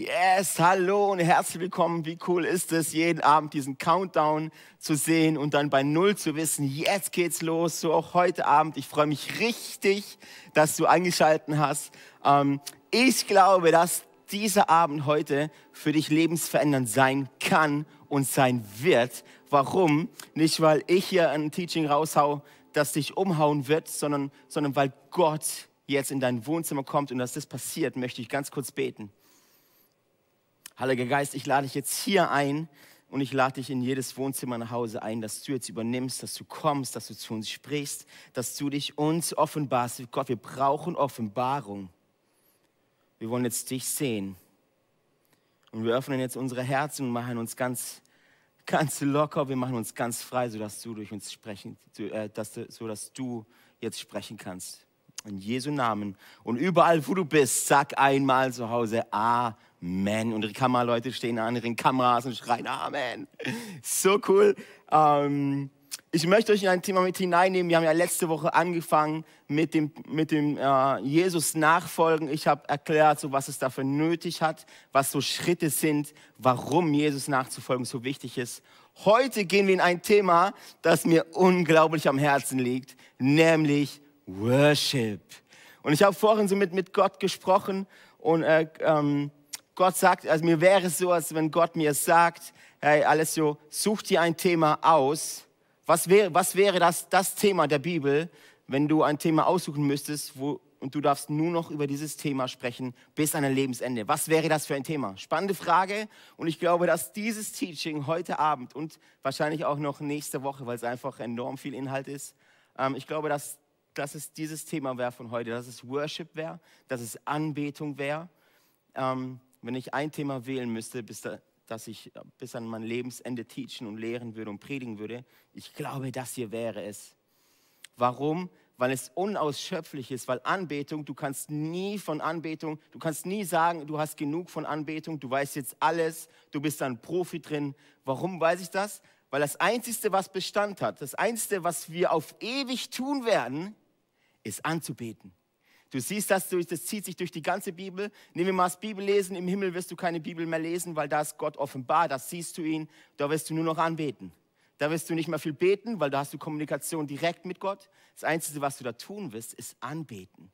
Yes, hallo und herzlich willkommen. Wie cool ist es, jeden Abend diesen Countdown zu sehen und dann bei Null zu wissen, jetzt geht's los. So auch heute Abend. Ich freue mich richtig, dass du eingeschalten hast. Ähm, ich glaube, dass dieser Abend heute für dich lebensverändernd sein kann und sein wird. Warum? Nicht, weil ich hier ein Teaching raushau, das dich umhauen wird, sondern, sondern weil Gott jetzt in dein Wohnzimmer kommt und dass das passiert, möchte ich ganz kurz beten. Heiliger Geist, ich lade dich jetzt hier ein und ich lade dich in jedes Wohnzimmer nach Hause ein, dass du jetzt übernimmst, dass du kommst, dass du zu uns sprichst, dass du dich uns offenbarst. Gott, wir brauchen Offenbarung. Wir wollen jetzt dich sehen. Und wir öffnen jetzt unsere Herzen und machen uns ganz, ganz locker, wir machen uns ganz frei, sodass du durch uns sprechen, äh, dass, sodass du jetzt sprechen kannst. In Jesu Namen. Und überall, wo du bist, sag einmal zu Hause Amen. Und die Kameraleute stehen an ihren Kameras und schreien Amen. So cool. Ähm, ich möchte euch in ein Thema mit hineinnehmen. Wir haben ja letzte Woche angefangen mit dem, mit dem äh, Jesus nachfolgen. Ich habe erklärt, so was es dafür nötig hat, was so Schritte sind, warum Jesus nachzufolgen so wichtig ist. Heute gehen wir in ein Thema, das mir unglaublich am Herzen liegt, nämlich Worship. Und ich habe vorhin so mit, mit Gott gesprochen und äh, ähm, Gott sagt, also mir wäre es so, als wenn Gott mir sagt, hey, alles so, such dir ein Thema aus. Was wäre, was wäre das, das Thema der Bibel, wenn du ein Thema aussuchen müsstest, wo, und du darfst nur noch über dieses Thema sprechen bis an dein Lebensende. Was wäre das für ein Thema? Spannende Frage. Und ich glaube, dass dieses Teaching heute Abend und wahrscheinlich auch noch nächste Woche, weil es einfach enorm viel Inhalt ist, ähm, ich glaube, dass dass es dieses Thema wäre von heute, dass es Worship wäre, dass es Anbetung wäre. Ähm, wenn ich ein Thema wählen müsste, bis da, dass ich bis an mein Lebensende teachen und lehren würde und predigen würde, ich glaube, das hier wäre es. Warum? Weil es unausschöpflich ist, weil Anbetung, du kannst nie von Anbetung, du kannst nie sagen, du hast genug von Anbetung, du weißt jetzt alles, du bist ein Profi drin. Warum weiß ich das? Weil das Einzige, was Bestand hat, das Einzige, was wir auf ewig tun werden, ist anzubeten. Du siehst das, das zieht sich durch die ganze Bibel. Nehmen wir mal das Bibellesen. Im Himmel wirst du keine Bibel mehr lesen, weil da ist Gott offenbar, da siehst du ihn, da wirst du nur noch anbeten. Da wirst du nicht mehr viel beten, weil da hast du Kommunikation direkt mit Gott. Das Einzige, was du da tun wirst, ist anbeten,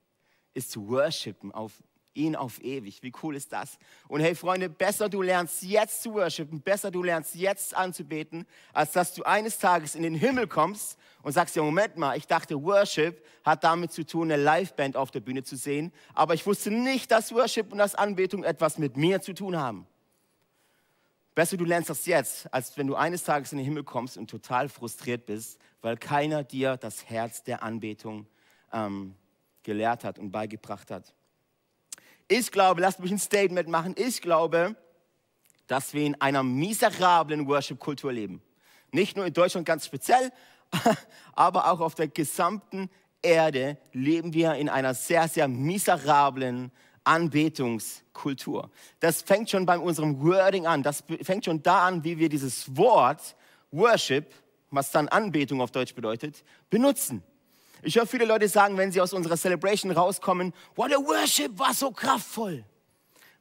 ist zu worshipen auf ihn auf ewig. Wie cool ist das? Und hey Freunde, besser du lernst jetzt zu worshipen, besser du lernst jetzt anzubeten, als dass du eines Tages in den Himmel kommst und sagst ja, Moment mal, ich dachte, Worship hat damit zu tun, eine Liveband auf der Bühne zu sehen, aber ich wusste nicht, dass Worship und das Anbetung etwas mit mir zu tun haben. Besser du lernst das jetzt, als wenn du eines Tages in den Himmel kommst und total frustriert bist, weil keiner dir das Herz der Anbetung ähm, gelehrt hat und beigebracht hat. Ich glaube, lasst mich ein Statement machen. Ich glaube, dass wir in einer miserablen Worship-Kultur leben. Nicht nur in Deutschland ganz speziell, aber auch auf der gesamten Erde leben wir in einer sehr, sehr miserablen Anbetungskultur. Das fängt schon bei unserem Wording an. Das fängt schon da an, wie wir dieses Wort Worship, was dann Anbetung auf Deutsch bedeutet, benutzen. Ich höre viele Leute sagen, wenn sie aus unserer Celebration rauskommen, what a worship war so kraftvoll.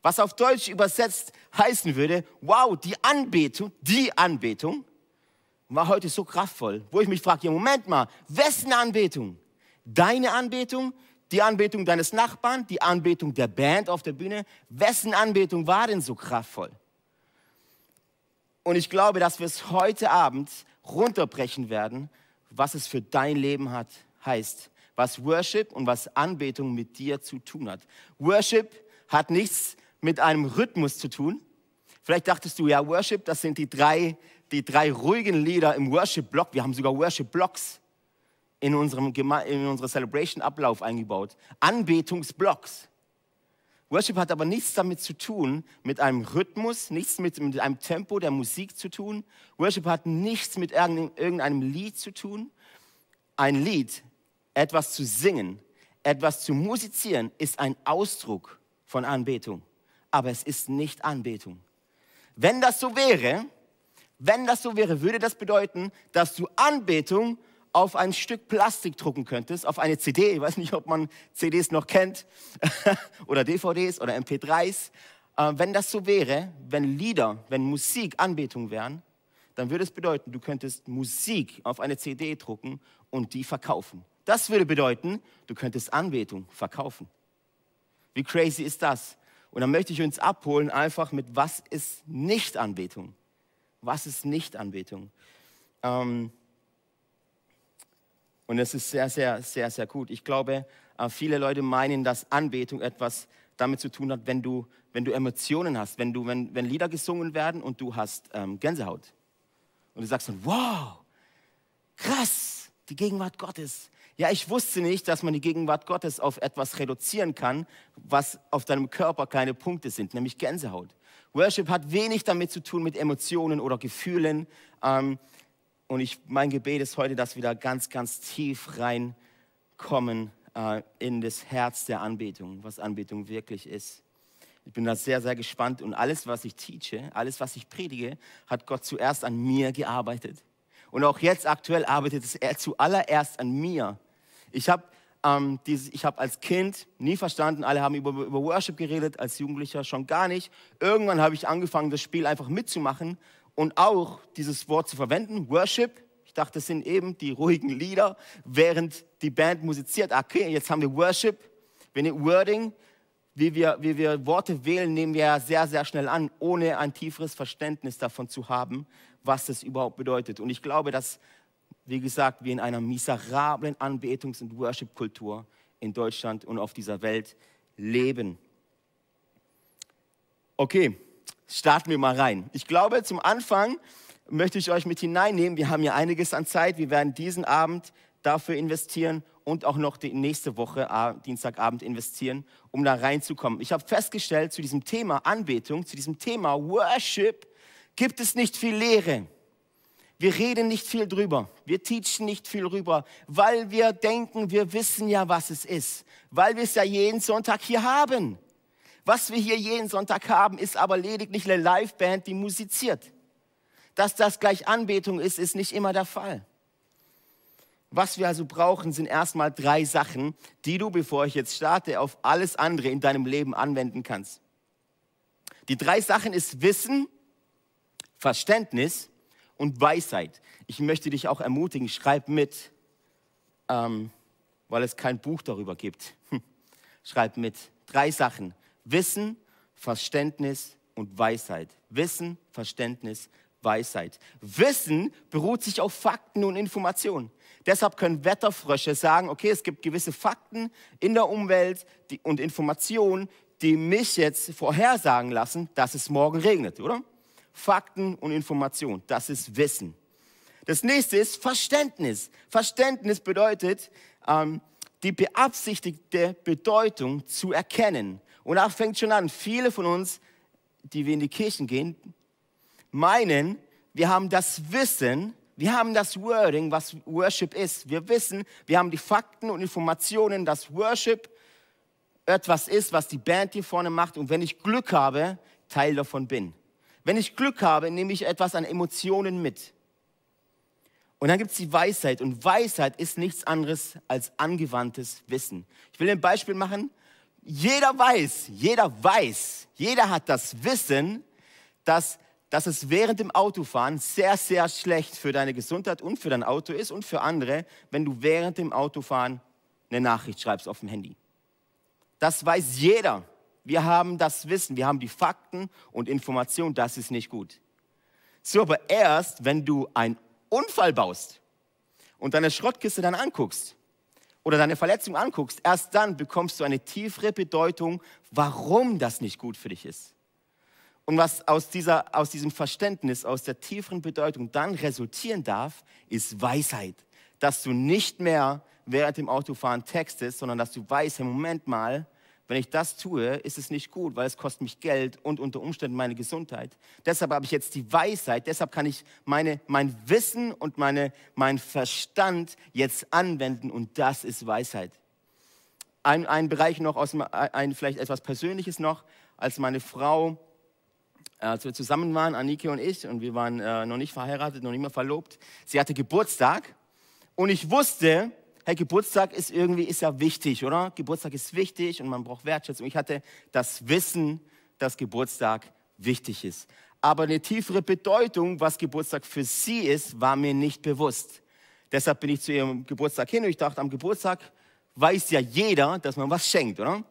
Was auf Deutsch übersetzt heißen würde, wow, die Anbetung, die Anbetung war heute so kraftvoll. Wo ich mich frage, ja, Moment mal, wessen Anbetung? Deine Anbetung? Die Anbetung deines Nachbarn? Die Anbetung der Band auf der Bühne? Wessen Anbetung war denn so kraftvoll? Und ich glaube, dass wir es heute Abend runterbrechen werden, was es für dein Leben hat heißt, was Worship und was Anbetung mit dir zu tun hat. Worship hat nichts mit einem Rhythmus zu tun. Vielleicht dachtest du, ja, Worship, das sind die drei, die drei ruhigen Lieder im Worship-Block. Wir haben sogar Worship-Blocks in unserem in unserer Celebration-Ablauf eingebaut. Anbetungsblocks. Worship hat aber nichts damit zu tun, mit einem Rhythmus, nichts mit, mit einem Tempo der Musik zu tun. Worship hat nichts mit irgendeinem Lied zu tun. Ein Lied etwas zu singen, etwas zu musizieren, ist ein Ausdruck von Anbetung. Aber es ist nicht Anbetung. Wenn das so wäre, wenn das so wäre, würde das bedeuten, dass du Anbetung auf ein Stück Plastik drucken könntest, auf eine CD. Ich weiß nicht, ob man CDs noch kennt oder DVDs oder MP3s. äh, wenn das so wäre, wenn Lieder, wenn Musik Anbetung wären, dann würde es bedeuten, du könntest Musik auf eine CD drucken und die verkaufen. Das würde bedeuten, du könntest Anbetung verkaufen. Wie crazy ist das? Und dann möchte ich uns abholen, einfach mit, was ist nicht Anbetung? Was ist nicht Anbetung? Ähm und es ist sehr, sehr, sehr, sehr gut. Ich glaube, äh, viele Leute meinen, dass Anbetung etwas damit zu tun hat, wenn du, wenn du Emotionen hast, wenn, du, wenn, wenn Lieder gesungen werden und du hast ähm, Gänsehaut. Und du sagst dann, wow, krass, die Gegenwart Gottes. Ja, ich wusste nicht, dass man die Gegenwart Gottes auf etwas reduzieren kann, was auf deinem Körper keine Punkte sind, nämlich Gänsehaut. Worship hat wenig damit zu tun mit Emotionen oder Gefühlen. Ähm, und ich, mein Gebet ist heute, dass wir da ganz, ganz tief reinkommen äh, in das Herz der Anbetung, was Anbetung wirklich ist. Ich bin da sehr, sehr gespannt und alles, was ich teache, alles, was ich predige, hat Gott zuerst an mir gearbeitet. Und auch jetzt aktuell arbeitet er zuallererst an mir. Ich habe ähm, hab als Kind nie verstanden, alle haben über, über Worship geredet, als Jugendlicher schon gar nicht. Irgendwann habe ich angefangen, das Spiel einfach mitzumachen und auch dieses Wort zu verwenden, Worship. Ich dachte, das sind eben die ruhigen Lieder, während die Band musiziert. Okay, jetzt haben wir Worship, wir nehmen Wording. Wie wir, wie wir Worte wählen, nehmen wir sehr, sehr schnell an, ohne ein tieferes Verständnis davon zu haben, was das überhaupt bedeutet. Und ich glaube, dass wie gesagt, wir in einer miserablen Anbetungs- und Worship-Kultur in Deutschland und auf dieser Welt leben. Okay, starten wir mal rein. Ich glaube, zum Anfang möchte ich euch mit hineinnehmen. Wir haben ja einiges an Zeit. Wir werden diesen Abend dafür investieren und auch noch die nächste Woche, Dienstagabend, investieren, um da reinzukommen. Ich habe festgestellt, zu diesem Thema Anbetung, zu diesem Thema Worship, gibt es nicht viel Lehre. Wir reden nicht viel drüber. Wir teachen nicht viel drüber, weil wir denken, wir wissen ja, was es ist. Weil wir es ja jeden Sonntag hier haben. Was wir hier jeden Sonntag haben, ist aber lediglich eine Liveband, die musiziert. Dass das gleich Anbetung ist, ist nicht immer der Fall. Was wir also brauchen, sind erstmal drei Sachen, die du, bevor ich jetzt starte, auf alles andere in deinem Leben anwenden kannst. Die drei Sachen ist Wissen, Verständnis und Weisheit. Ich möchte dich auch ermutigen, schreib mit, ähm, weil es kein Buch darüber gibt. schreib mit. Drei Sachen. Wissen, Verständnis und Weisheit. Wissen, Verständnis, Weisheit. Wissen beruht sich auf Fakten und Informationen. Deshalb können Wetterfrösche sagen, okay, es gibt gewisse Fakten in der Umwelt und Informationen, die mich jetzt vorhersagen lassen, dass es morgen regnet, oder? Fakten und Informationen. Das ist Wissen. Das nächste ist Verständnis. Verständnis bedeutet, ähm, die beabsichtigte Bedeutung zu erkennen. Und da fängt schon an. Viele von uns, die wir in die Kirchen gehen, meinen, wir haben das Wissen, wir haben das Wording, was Worship ist. Wir wissen, wir haben die Fakten und Informationen, dass Worship etwas ist, was die Band hier vorne macht. Und wenn ich Glück habe, Teil davon bin. Wenn ich Glück habe, nehme ich etwas an Emotionen mit. Und dann gibt es die Weisheit. Und Weisheit ist nichts anderes als angewandtes Wissen. Ich will ein Beispiel machen. Jeder weiß, jeder weiß, jeder hat das Wissen, dass, dass es während dem Autofahren sehr, sehr schlecht für deine Gesundheit und für dein Auto ist und für andere, wenn du während dem Autofahren eine Nachricht schreibst auf dem Handy. Das weiß jeder. Wir haben das Wissen, wir haben die Fakten und Informationen, das ist nicht gut. So, aber erst, wenn du einen Unfall baust und deine Schrottkiste dann anguckst oder deine Verletzung anguckst, erst dann bekommst du eine tiefere Bedeutung, warum das nicht gut für dich ist. Und was aus, dieser, aus diesem Verständnis, aus der tieferen Bedeutung dann resultieren darf, ist Weisheit. Dass du nicht mehr während dem Autofahren textest, sondern dass du weißt, im Moment mal, wenn ich das tue, ist es nicht gut, weil es kostet mich Geld und unter Umständen meine Gesundheit. Deshalb habe ich jetzt die Weisheit, deshalb kann ich meine, mein Wissen und meine, mein Verstand jetzt anwenden und das ist Weisheit. Ein, ein Bereich noch, aus, ein, vielleicht etwas Persönliches noch, als meine Frau, äh, als wir zusammen waren, Anike und ich, und wir waren äh, noch nicht verheiratet, noch nicht mehr verlobt, sie hatte Geburtstag und ich wusste, hey, Geburtstag ist irgendwie, ist ja wichtig, oder? Geburtstag ist wichtig und man braucht Wertschätzung. Ich hatte das Wissen, dass Geburtstag wichtig ist. Aber eine tiefere Bedeutung, was Geburtstag für sie ist, war mir nicht bewusst. Deshalb bin ich zu ihrem Geburtstag hin und ich dachte, am Geburtstag weiß ja jeder, dass man was schenkt, oder?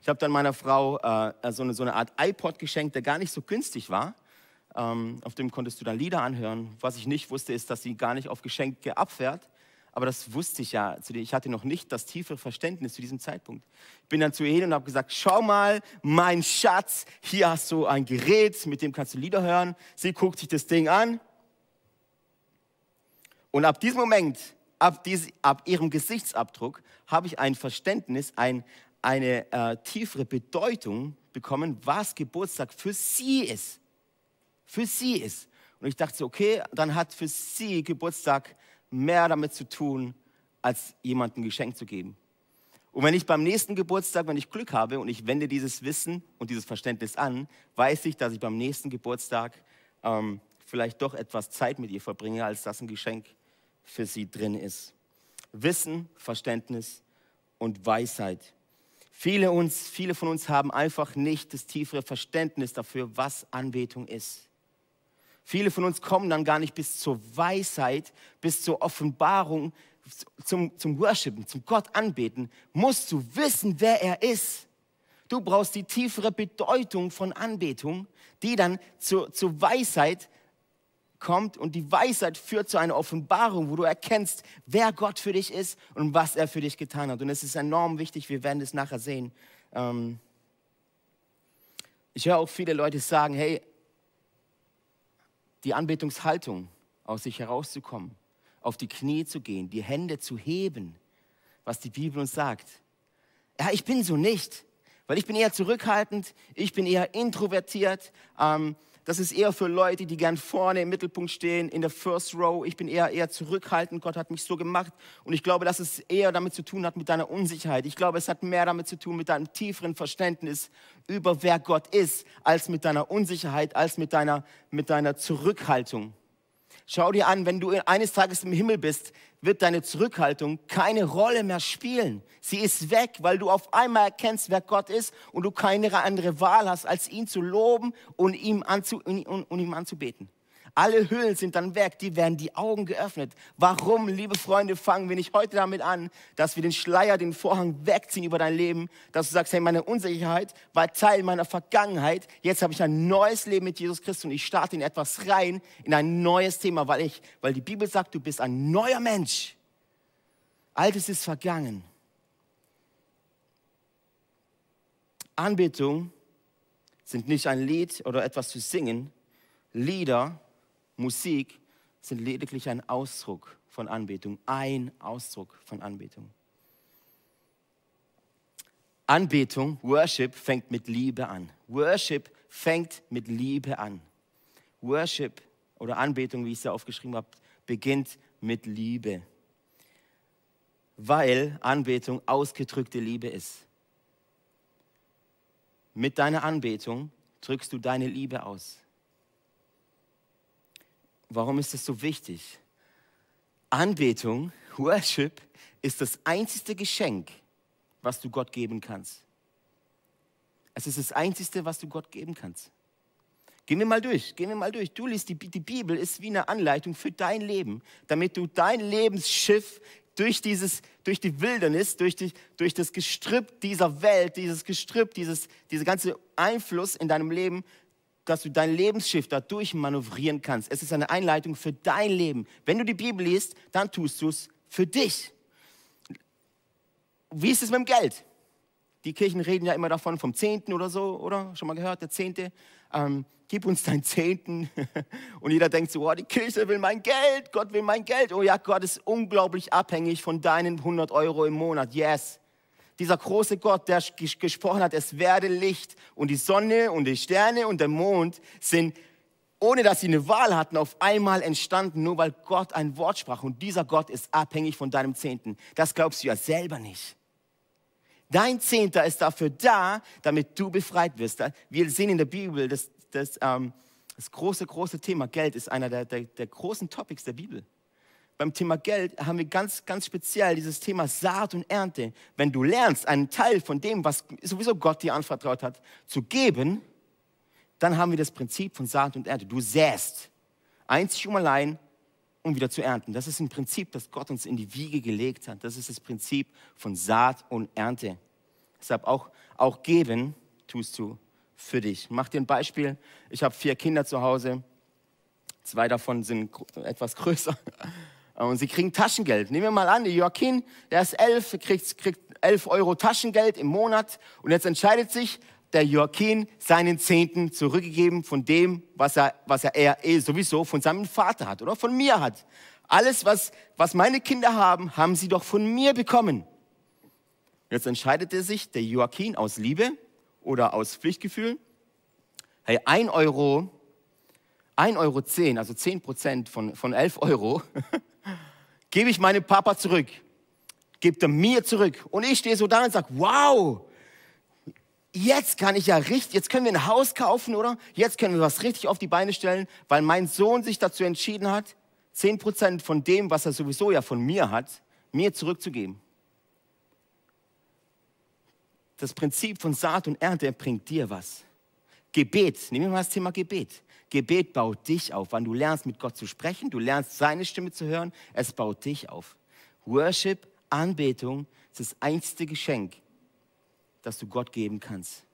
Ich habe dann meiner Frau äh, so, eine, so eine Art iPod geschenkt, der gar nicht so günstig war. Ähm, auf dem konntest du dann Lieder anhören. Was ich nicht wusste, ist, dass sie gar nicht auf Geschenke abfährt. Aber das wusste ich ja. Ich hatte noch nicht das tiefe Verständnis zu diesem Zeitpunkt. Ich bin dann zu ihr hin und habe gesagt, schau mal, mein Schatz, hier hast du ein Gerät, mit dem kannst du Lieder hören. Sie guckt sich das Ding an. Und ab diesem Moment, ab, dies, ab ihrem Gesichtsabdruck, habe ich ein Verständnis, ein, eine äh, tiefere Bedeutung bekommen, was Geburtstag für sie ist. Für sie ist. Und ich dachte okay, dann hat für sie Geburtstag mehr damit zu tun, als jemandem ein Geschenk zu geben. Und wenn ich beim nächsten Geburtstag, wenn ich Glück habe und ich wende dieses Wissen und dieses Verständnis an, weiß ich, dass ich beim nächsten Geburtstag ähm, vielleicht doch etwas Zeit mit ihr verbringe, als das ein Geschenk für sie drin ist. Wissen, Verständnis und Weisheit. Viele, uns, viele von uns haben einfach nicht das tiefere Verständnis dafür, was Anbetung ist. Viele von uns kommen dann gar nicht bis zur Weisheit, bis zur Offenbarung, zum, zum Worshipen, zum Gott anbeten. Musst du wissen, wer er ist. Du brauchst die tiefere Bedeutung von Anbetung, die dann zur, zur Weisheit kommt und die Weisheit führt zu einer Offenbarung, wo du erkennst, wer Gott für dich ist und was er für dich getan hat. Und es ist enorm wichtig, wir werden es nachher sehen. Ähm ich höre auch viele Leute sagen, hey, die Anbetungshaltung, aus sich herauszukommen, auf die Knie zu gehen, die Hände zu heben, was die Bibel uns sagt. Ja, ich bin so nicht, weil ich bin eher zurückhaltend, ich bin eher introvertiert. Ähm, das ist eher für Leute, die gern vorne im Mittelpunkt stehen, in der First Row. Ich bin eher, eher zurückhaltend. Gott hat mich so gemacht. Und ich glaube, dass es eher damit zu tun hat mit deiner Unsicherheit. Ich glaube, es hat mehr damit zu tun mit deinem tieferen Verständnis über wer Gott ist, als mit deiner Unsicherheit, als mit deiner, mit deiner Zurückhaltung. Schau dir an, wenn du eines Tages im Himmel bist, wird deine Zurückhaltung keine Rolle mehr spielen. Sie ist weg, weil du auf einmal erkennst, wer Gott ist und du keine andere Wahl hast, als ihn zu loben und ihm, anzu, und, ihm anzubeten. Alle Hüllen sind dann weg, die werden die Augen geöffnet. Warum, liebe Freunde, fangen wir nicht heute damit an, dass wir den Schleier, den Vorhang wegziehen über dein Leben, dass du sagst, hey, meine Unsicherheit war Teil meiner Vergangenheit, jetzt habe ich ein neues Leben mit Jesus Christus und ich starte in etwas rein, in ein neues Thema, weil, ich, weil die Bibel sagt, du bist ein neuer Mensch. Altes ist vergangen. Anbetung sind nicht ein Lied oder etwas zu singen. Lieder Musik sind lediglich ein Ausdruck von Anbetung, ein Ausdruck von Anbetung. Anbetung, Worship fängt mit Liebe an. Worship fängt mit Liebe an. Worship oder Anbetung, wie ich es ja aufgeschrieben habe, beginnt mit Liebe. Weil Anbetung ausgedrückte Liebe ist. Mit deiner Anbetung drückst du deine Liebe aus. Warum ist das so wichtig? Anbetung, Worship, ist das einzige Geschenk, was du Gott geben kannst. Es ist das einzige, was du Gott geben kannst. Gehen wir mal durch, gehen wir mal durch. Du liest, die, die Bibel ist wie eine Anleitung für dein Leben, damit du dein Lebensschiff durch, dieses, durch die Wildernis, durch, die, durch das Gestrüpp dieser Welt, dieses Gestrüpp, dieses, dieser ganze Einfluss in deinem Leben dass du dein Lebensschiff dadurch manövrieren kannst. Es ist eine Einleitung für dein Leben. Wenn du die Bibel liest, dann tust du es für dich. Wie ist es mit dem Geld? Die Kirchen reden ja immer davon, vom Zehnten oder so, oder? Schon mal gehört, der Zehnte? Ähm, gib uns deinen Zehnten. Und jeder denkt so, oh, die Kirche will mein Geld, Gott will mein Geld. Oh ja, Gott ist unglaublich abhängig von deinen 100 Euro im Monat. Yes dieser große Gott, der gesprochen hat, es werde Licht und die Sonne und die Sterne und der Mond sind, ohne dass sie eine Wahl hatten, auf einmal entstanden, nur weil Gott ein Wort sprach. Und dieser Gott ist abhängig von deinem Zehnten. Das glaubst du ja selber nicht. Dein Zehnter ist dafür da, damit du befreit wirst. Wir sehen in der Bibel, dass das, ähm, das große, große Thema Geld ist einer der, der, der großen Topics der Bibel beim Thema Geld haben wir ganz, ganz speziell dieses Thema Saat und Ernte. Wenn du lernst, einen Teil von dem, was sowieso Gott dir anvertraut hat, zu geben, dann haben wir das Prinzip von Saat und Ernte. Du säst, einzig um allein, um wieder zu ernten. Das ist ein Prinzip, das Gott uns in die Wiege gelegt hat. Das ist das Prinzip von Saat und Ernte. Deshalb auch, auch geben tust du für dich. Mach dir ein Beispiel. Ich habe vier Kinder zu Hause. Zwei davon sind etwas größer. Und sie kriegen Taschengeld. Nehmen wir mal an, der Joaquin, der ist elf, kriegt, kriegt elf Euro Taschengeld im Monat. Und jetzt entscheidet sich, der Joaquin seinen Zehnten zurückgegeben von dem, was er, was er, er eh sowieso von seinem Vater hat oder von mir hat. Alles, was, was meine Kinder haben, haben sie doch von mir bekommen. Jetzt entscheidete sich der Joaquin aus Liebe oder aus Pflichtgefühl, hey, ein Euro, ein Euro zehn, also zehn Prozent von, von elf Euro, gebe ich meinem Papa zurück. Gibt er mir zurück. Und ich stehe so da und sage, wow, jetzt kann ich ja richtig, jetzt können wir ein Haus kaufen, oder? Jetzt können wir was richtig auf die Beine stellen, weil mein Sohn sich dazu entschieden hat, zehn Prozent von dem, was er sowieso ja von mir hat, mir zurückzugeben. Das Prinzip von Saat und Ernte bringt dir was. Gebet, nehmen wir mal das Thema Gebet. Gebet baut dich auf. Wann du lernst, mit Gott zu sprechen, du lernst, seine Stimme zu hören, es baut dich auf. Worship, Anbetung ist das einzige Geschenk, das du Gott geben kannst.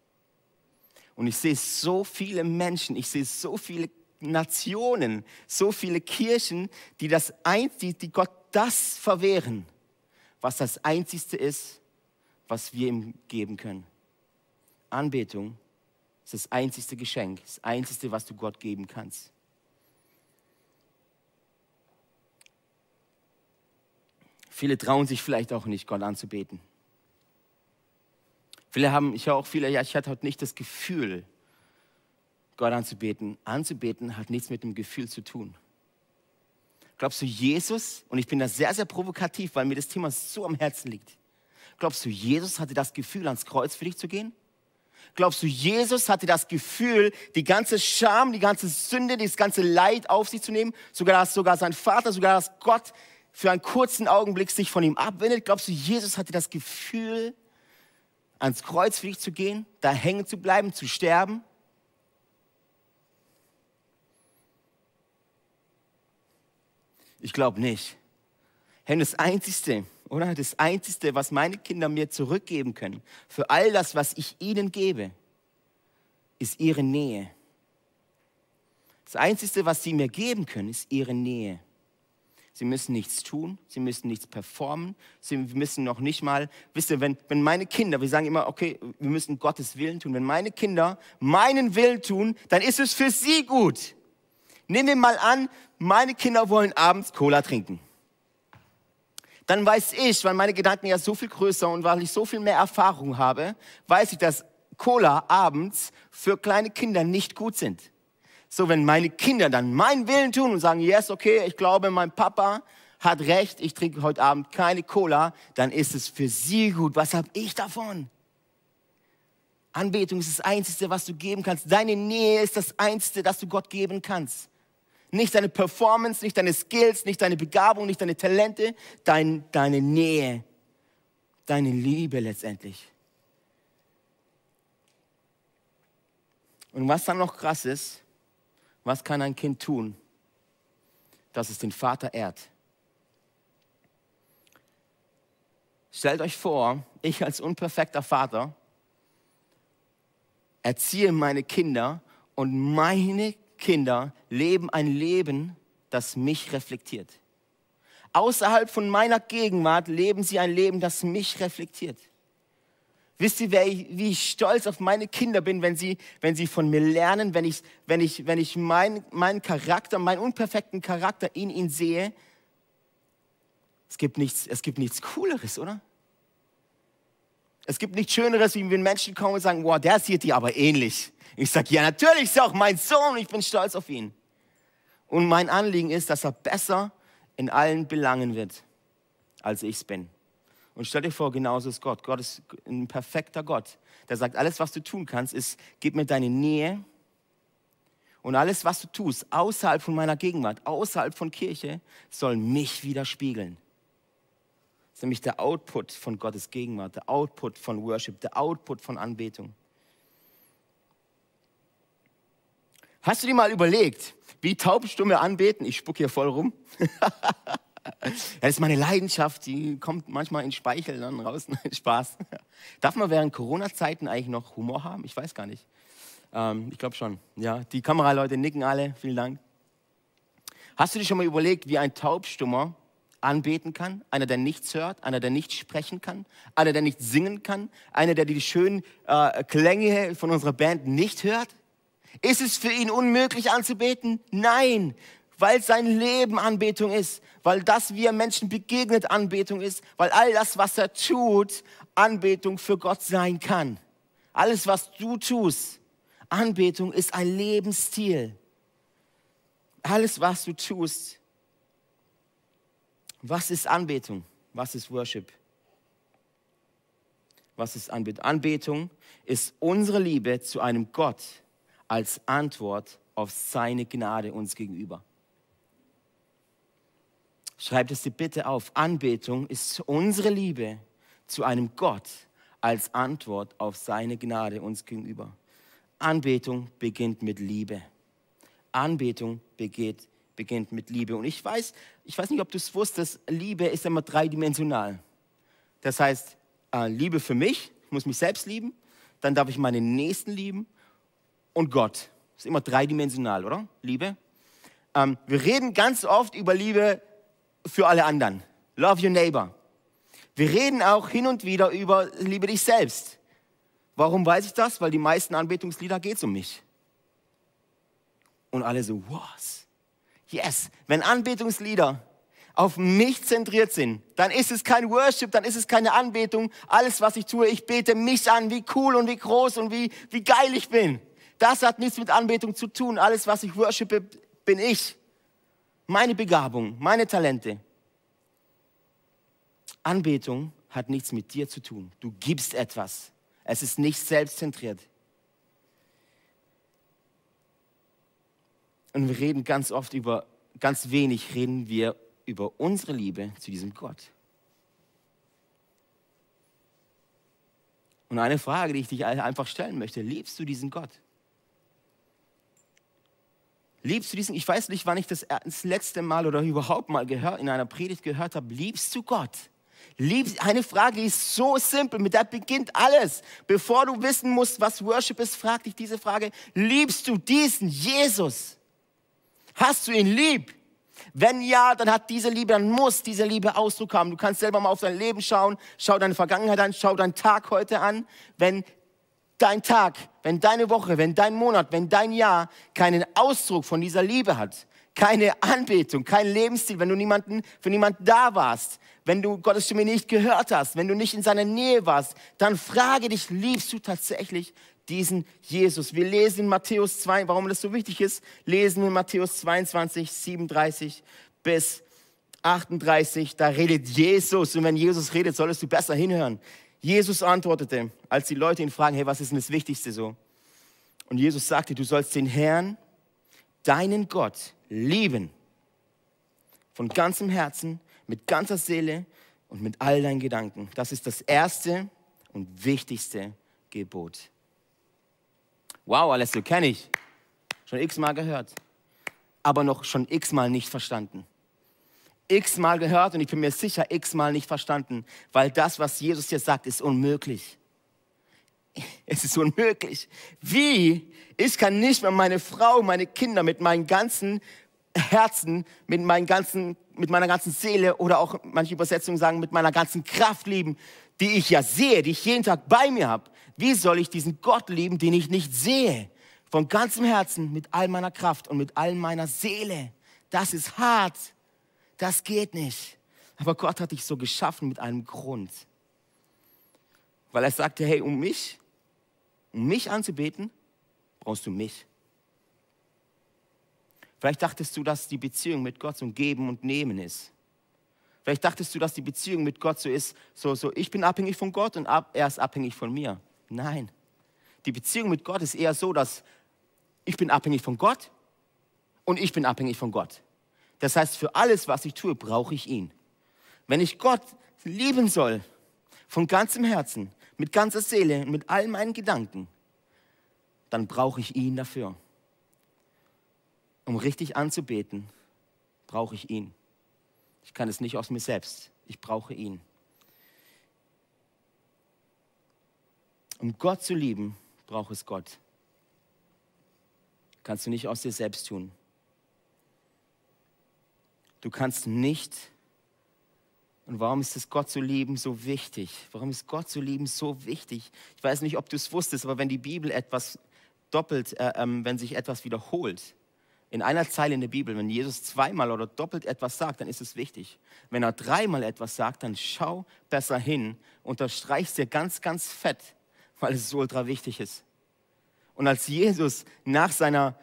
Und ich sehe so viele Menschen, ich sehe so viele Nationen, so viele Kirchen, die, das, die, die Gott das verwehren, was das Einzigste ist, was wir ihm geben können. Anbetung ist das einzigste Geschenk, das einzigste, was du Gott geben kannst. Viele trauen sich vielleicht auch nicht, Gott anzubeten. Viele haben, ich höre auch viele, ja, ich hatte heute nicht das Gefühl, Gott anzubeten. Anzubeten hat nichts mit dem Gefühl zu tun. Glaubst du, Jesus, und ich bin da sehr, sehr provokativ, weil mir das Thema so am Herzen liegt. Glaubst du, Jesus hatte das Gefühl, ans Kreuz für dich zu gehen? Glaubst du, Jesus hatte das Gefühl, die ganze Scham, die ganze Sünde, das ganze Leid auf sich zu nehmen? Sogar, dass sogar sein Vater, sogar dass Gott für einen kurzen Augenblick sich von ihm abwendet? Glaubst du, Jesus hatte das Gefühl, ans Kreuz für dich zu gehen, da hängen zu bleiben, zu sterben? Ich glaube nicht. Hey, das Einzige, oder? Das Einzige, was meine Kinder mir zurückgeben können, für all das, was ich ihnen gebe, ist ihre Nähe. Das Einzige, was sie mir geben können, ist ihre Nähe. Sie müssen nichts tun, sie müssen nichts performen, sie müssen noch nicht mal, wisst ihr, wenn, wenn meine Kinder, wir sagen immer, okay, wir müssen Gottes Willen tun, wenn meine Kinder meinen Willen tun, dann ist es für sie gut. Nehmen wir mal an, meine Kinder wollen abends Cola trinken dann weiß ich, weil meine Gedanken ja so viel größer und weil ich so viel mehr Erfahrung habe, weiß ich, dass Cola abends für kleine Kinder nicht gut sind. So, wenn meine Kinder dann meinen Willen tun und sagen, yes, okay, ich glaube, mein Papa hat recht, ich trinke heute Abend keine Cola, dann ist es für sie gut. Was habe ich davon? Anbetung ist das Einzige, was du geben kannst. Deine Nähe ist das Einzige, das du Gott geben kannst. Nicht deine Performance, nicht deine Skills, nicht deine Begabung, nicht deine Talente, dein, deine Nähe, deine Liebe letztendlich. Und was dann noch krass ist, was kann ein Kind tun, dass es den Vater ehrt? Stellt euch vor, ich als unperfekter Vater erziehe meine Kinder und meine Kinder leben ein Leben, das mich reflektiert. Außerhalb von meiner Gegenwart leben sie ein Leben, das mich reflektiert. Wisst ihr, wie ich stolz auf meine Kinder bin, wenn sie, wenn sie von mir lernen, wenn ich, wenn ich, wenn ich meinen mein Charakter, meinen unperfekten Charakter in ihnen sehe? Es gibt nichts, es gibt nichts Cooleres, oder? Es gibt nichts Schöneres, wie wenn Menschen kommen und sagen, wow, der sieht dir aber ähnlich. Ich sage, ja, natürlich ist er auch mein Sohn, ich bin stolz auf ihn. Und mein Anliegen ist, dass er besser in allen Belangen wird, als ich es bin. Und stell dir vor, genauso ist Gott. Gott ist ein perfekter Gott. Der sagt, alles, was du tun kannst, ist, gib mir deine Nähe. Und alles, was du tust, außerhalb von meiner Gegenwart, außerhalb von Kirche, soll mich widerspiegeln. Das ist nämlich der Output von Gottes Gegenwart, der Output von Worship, der Output von Anbetung. Hast du dir mal überlegt, wie Taubstumme anbeten? Ich spuck hier voll rum. das ist meine Leidenschaft, die kommt manchmal in Speichel dann raus. Spaß. Darf man während Corona-Zeiten eigentlich noch Humor haben? Ich weiß gar nicht. Ähm, ich glaube schon. Ja, die Kameraleute nicken alle. Vielen Dank. Hast du dir schon mal überlegt, wie ein Taubstummer anbeten kann? Einer, der nichts hört, einer, der nicht sprechen kann, einer, der nicht singen kann, einer, der die schönen äh, Klänge von unserer Band nicht hört? Ist es für ihn unmöglich anzubeten? Nein, weil sein Leben Anbetung ist, weil das, wie er Menschen begegnet, Anbetung ist, weil all das, was er tut, Anbetung für Gott sein kann. Alles, was du tust, Anbetung ist ein Lebensstil. Alles, was du tust. Was ist Anbetung? Was ist Worship? Was ist Anbetung? Anbetung ist unsere Liebe zu einem Gott als Antwort auf seine Gnade uns gegenüber. Schreib es dir bitte auf. Anbetung ist unsere Liebe zu einem Gott als Antwort auf seine Gnade uns gegenüber. Anbetung beginnt mit Liebe. Anbetung beginnt, beginnt mit Liebe. Und ich weiß, ich weiß nicht, ob du es wusstest, Liebe ist immer dreidimensional. Das heißt, äh, Liebe für mich, ich muss mich selbst lieben, dann darf ich meine Nächsten lieben und Gott. Das ist immer dreidimensional, oder? Liebe. Ähm, wir reden ganz oft über Liebe für alle anderen. Love your neighbor. Wir reden auch hin und wieder über Liebe dich selbst. Warum weiß ich das? Weil die meisten Anbetungslieder geht es um mich. Und alle so, was? Yes, wenn Anbetungslieder auf mich zentriert sind, dann ist es kein Worship, dann ist es keine Anbetung. Alles, was ich tue, ich bete mich an, wie cool und wie groß und wie, wie geil ich bin. Das hat nichts mit Anbetung zu tun. Alles, was ich worshipe, bin ich. Meine Begabung, meine Talente. Anbetung hat nichts mit dir zu tun. Du gibst etwas. Es ist nicht selbstzentriert. Und wir reden ganz oft über, ganz wenig reden wir über unsere Liebe zu diesem Gott. Und eine Frage, die ich dich einfach stellen möchte, liebst du diesen Gott? Liebst du diesen, ich weiß nicht, wann ich das, das letzte Mal oder überhaupt mal gehört, in einer Predigt gehört habe, liebst du Gott? Liebst, eine Frage, die ist so simpel, mit der beginnt alles. Bevor du wissen musst, was Worship ist, frag dich diese Frage, liebst du diesen Jesus? Hast du ihn lieb? Wenn ja, dann hat diese Liebe, dann muss diese Liebe Ausdruck haben. Du kannst selber mal auf dein Leben schauen, schau deine Vergangenheit an, schau deinen Tag heute an. Wenn dein Tag, wenn deine Woche, wenn dein Monat, wenn dein Jahr keinen Ausdruck von dieser Liebe hat, keine Anbetung, kein Lebensstil, wenn du niemanden, für niemanden da warst, wenn du Gottes Stimme nicht gehört hast, wenn du nicht in seiner Nähe warst, dann frage dich, liebst du tatsächlich diesen Jesus? Wir lesen in Matthäus 2, warum das so wichtig ist, lesen in Matthäus 22, 37 bis 38, da redet Jesus und wenn Jesus redet, solltest du besser hinhören. Jesus antwortete, als die Leute ihn fragen, hey, was ist denn das Wichtigste so? Und Jesus sagte, du sollst den Herrn, deinen Gott, lieben. Von ganzem Herzen, mit ganzer Seele und mit all deinen Gedanken. Das ist das erste und wichtigste Gebot. Wow, Alessio, kenne ich. Schon x-mal gehört. Aber noch schon x-mal nicht verstanden x-mal gehört und ich bin mir sicher x-mal nicht verstanden, weil das, was Jesus dir sagt, ist unmöglich. Es ist unmöglich. Wie? Ich kann nicht mehr meine Frau, meine Kinder mit meinem ganzen Herzen, mit, meinen ganzen, mit meiner ganzen Seele oder auch manche Übersetzungen sagen, mit meiner ganzen Kraft lieben, die ich ja sehe, die ich jeden Tag bei mir habe. Wie soll ich diesen Gott lieben, den ich nicht sehe? Von ganzem Herzen, mit all meiner Kraft und mit all meiner Seele. Das ist hart. Das geht nicht. Aber Gott hat dich so geschaffen mit einem Grund. Weil er sagte, hey, um mich, um mich anzubeten, brauchst du mich. Vielleicht dachtest du, dass die Beziehung mit Gott so ein Geben und Nehmen ist. Vielleicht dachtest du, dass die Beziehung mit Gott so ist, so, so ich bin abhängig von Gott und er ist abhängig von mir. Nein. Die Beziehung mit Gott ist eher so, dass ich bin abhängig von Gott und ich bin abhängig von Gott. Das heißt, für alles, was ich tue, brauche ich ihn. Wenn ich Gott lieben soll, von ganzem Herzen, mit ganzer Seele, mit all meinen Gedanken, dann brauche ich ihn dafür. Um richtig anzubeten, brauche ich ihn. Ich kann es nicht aus mir selbst. Ich brauche ihn. Um Gott zu lieben, braucht es Gott. Kannst du nicht aus dir selbst tun. Du kannst nicht. Und warum ist es Gott zu lieben so wichtig? Warum ist Gott zu lieben so wichtig? Ich weiß nicht, ob du es wusstest, aber wenn die Bibel etwas doppelt, äh, äh, wenn sich etwas wiederholt, in einer Zeile in der Bibel, wenn Jesus zweimal oder doppelt etwas sagt, dann ist es wichtig. Wenn er dreimal etwas sagt, dann schau besser hin, unterstreich dir ganz, ganz fett, weil es so ultra wichtig ist. Und als Jesus nach seiner,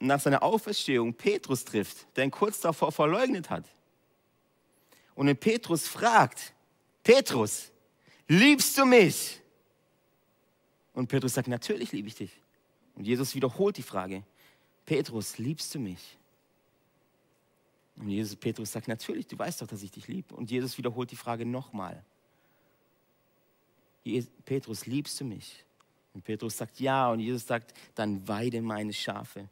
nach seiner Auferstehung Petrus trifft, der ihn kurz davor verleugnet hat, und wenn Petrus fragt, Petrus, liebst du mich? Und Petrus sagt, natürlich liebe ich dich. Und Jesus wiederholt die Frage, Petrus, liebst du mich? Und Jesus, Petrus sagt, natürlich, du weißt doch, dass ich dich liebe. Und Jesus wiederholt die Frage nochmal. Petrus, liebst du mich? Und Petrus sagt, ja. Und Jesus sagt, dann weide meine Schafe.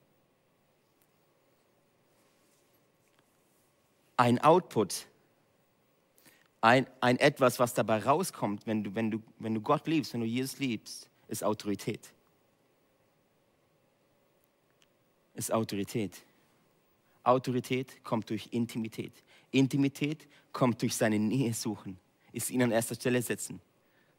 Ein Output, ein, ein etwas, was dabei rauskommt, wenn du, wenn, du, wenn du Gott liebst, wenn du Jesus liebst, ist Autorität. ist Autorität. Autorität kommt durch Intimität. Intimität kommt durch seine Nähe suchen, ist ihn an erster Stelle setzen.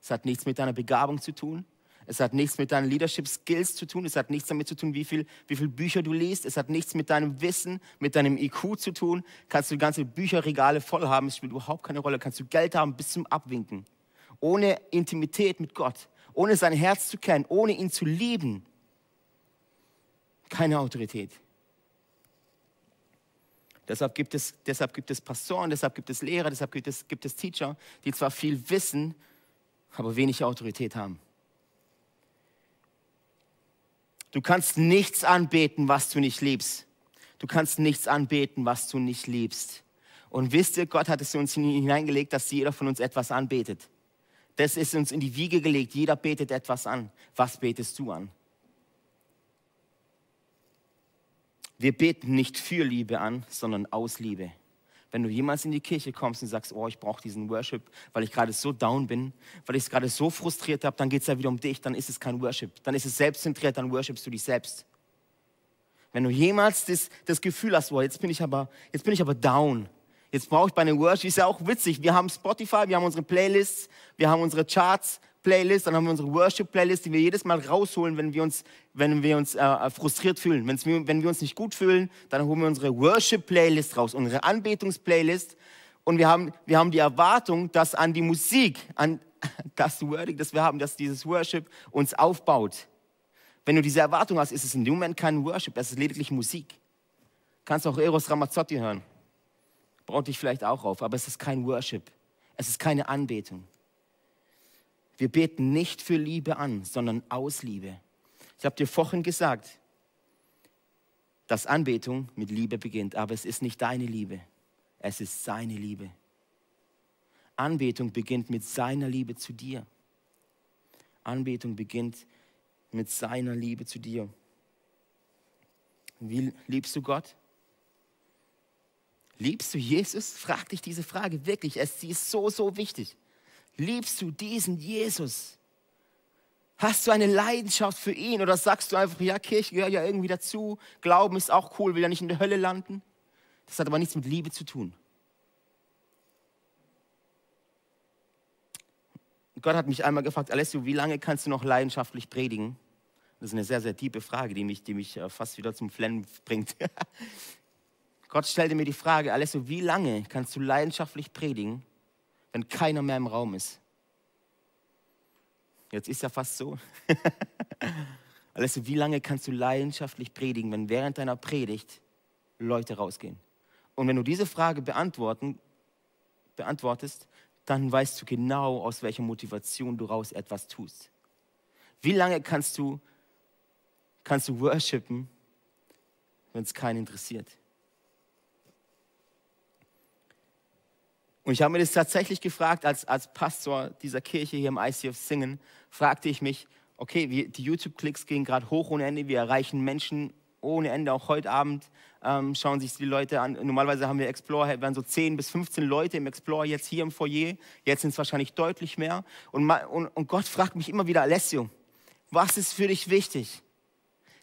Es hat nichts mit deiner Begabung zu tun. Es hat nichts mit deinen Leadership Skills zu tun. Es hat nichts damit zu tun, wie viel, wie viel Bücher du liest. Es hat nichts mit deinem Wissen, mit deinem IQ zu tun. Kannst du ganze Bücherregale voll haben. Es spielt überhaupt keine Rolle. Kannst du Geld haben bis zum Abwinken. Ohne Intimität mit Gott, ohne sein Herz zu kennen, ohne ihn zu lieben, keine Autorität. Deshalb gibt, es, deshalb gibt es Pastoren, deshalb gibt es Lehrer, deshalb gibt es, gibt es Teacher, die zwar viel wissen, aber wenig Autorität haben. Du kannst nichts anbeten, was du nicht liebst. Du kannst nichts anbeten, was du nicht liebst. Und wisst ihr, Gott hat es uns hineingelegt, dass jeder von uns etwas anbetet. Das ist uns in die Wiege gelegt. Jeder betet etwas an. Was betest du an? Wir beten nicht für Liebe an, sondern aus Liebe. Wenn du jemals in die Kirche kommst und sagst, oh, ich brauche diesen Worship, weil ich gerade so down bin, weil ich es gerade so frustriert habe, dann geht es ja wieder um dich, dann ist es kein Worship. Dann ist es selbstzentriert, dann worshipst du dich selbst. Wenn du jemals das, das Gefühl hast, oh, jetzt bin ich aber, jetzt bin ich aber down, jetzt brauche ich bei einem Worship, ist ja auch witzig, wir haben Spotify, wir haben unsere Playlists, wir haben unsere Charts, Playlist, dann haben wir unsere Worship-Playlist, die wir jedes Mal rausholen, wenn wir uns, wenn wir uns äh, frustriert fühlen. Wenn's, wenn wir uns nicht gut fühlen, dann holen wir unsere Worship-Playlist raus, unsere Anbetungs-Playlist. Und wir haben, wir haben die Erwartung, dass an die Musik, an das Wording, das wir haben, dass dieses Worship uns aufbaut. Wenn du diese Erwartung hast, ist es in dem Moment kein Worship, es ist lediglich Musik. Kannst auch Eros Ramazzotti hören. Braucht dich vielleicht auch auf, aber es ist kein Worship. Es ist keine Anbetung. Wir beten nicht für Liebe an, sondern aus Liebe. Ich habe dir vorhin gesagt, dass Anbetung mit Liebe beginnt, aber es ist nicht deine Liebe, es ist seine Liebe. Anbetung beginnt mit seiner Liebe zu dir. Anbetung beginnt mit seiner Liebe zu dir. Wie liebst du Gott? Liebst du Jesus? Frag dich diese Frage wirklich. sie ist so, so wichtig. Liebst du diesen Jesus? Hast du eine Leidenschaft für ihn oder sagst du einfach, ja, Kirche gehört ja irgendwie dazu, Glauben ist auch cool, will ja nicht in der Hölle landen? Das hat aber nichts mit Liebe zu tun. Gott hat mich einmal gefragt, Alessio, wie lange kannst du noch leidenschaftlich predigen? Das ist eine sehr, sehr tiefe Frage, die mich, die mich äh, fast wieder zum Flennen bringt. Gott stellte mir die Frage, Alessio, wie lange kannst du leidenschaftlich predigen, wenn keiner mehr im Raum ist. Jetzt ist ja fast so. Also wie lange kannst du leidenschaftlich predigen, wenn während deiner Predigt Leute rausgehen? Und wenn du diese Frage beantworten, beantwortest, dann weißt du genau, aus welcher Motivation du raus etwas tust. Wie lange kannst du, kannst du worshipen, wenn es keinen interessiert? Und ich habe mir das tatsächlich gefragt, als, als Pastor dieser Kirche hier im ICF Singen, fragte ich mich, okay, wir, die YouTube-Klicks gehen gerade hoch ohne Ende, wir erreichen Menschen ohne Ende. Auch heute Abend ähm, schauen sich die Leute an. Normalerweise haben wir Explore, waren so 10 bis 15 Leute im Explore jetzt hier im Foyer. Jetzt sind es wahrscheinlich deutlich mehr. Und, und, und Gott fragt mich immer wieder, Alessio, was ist für dich wichtig?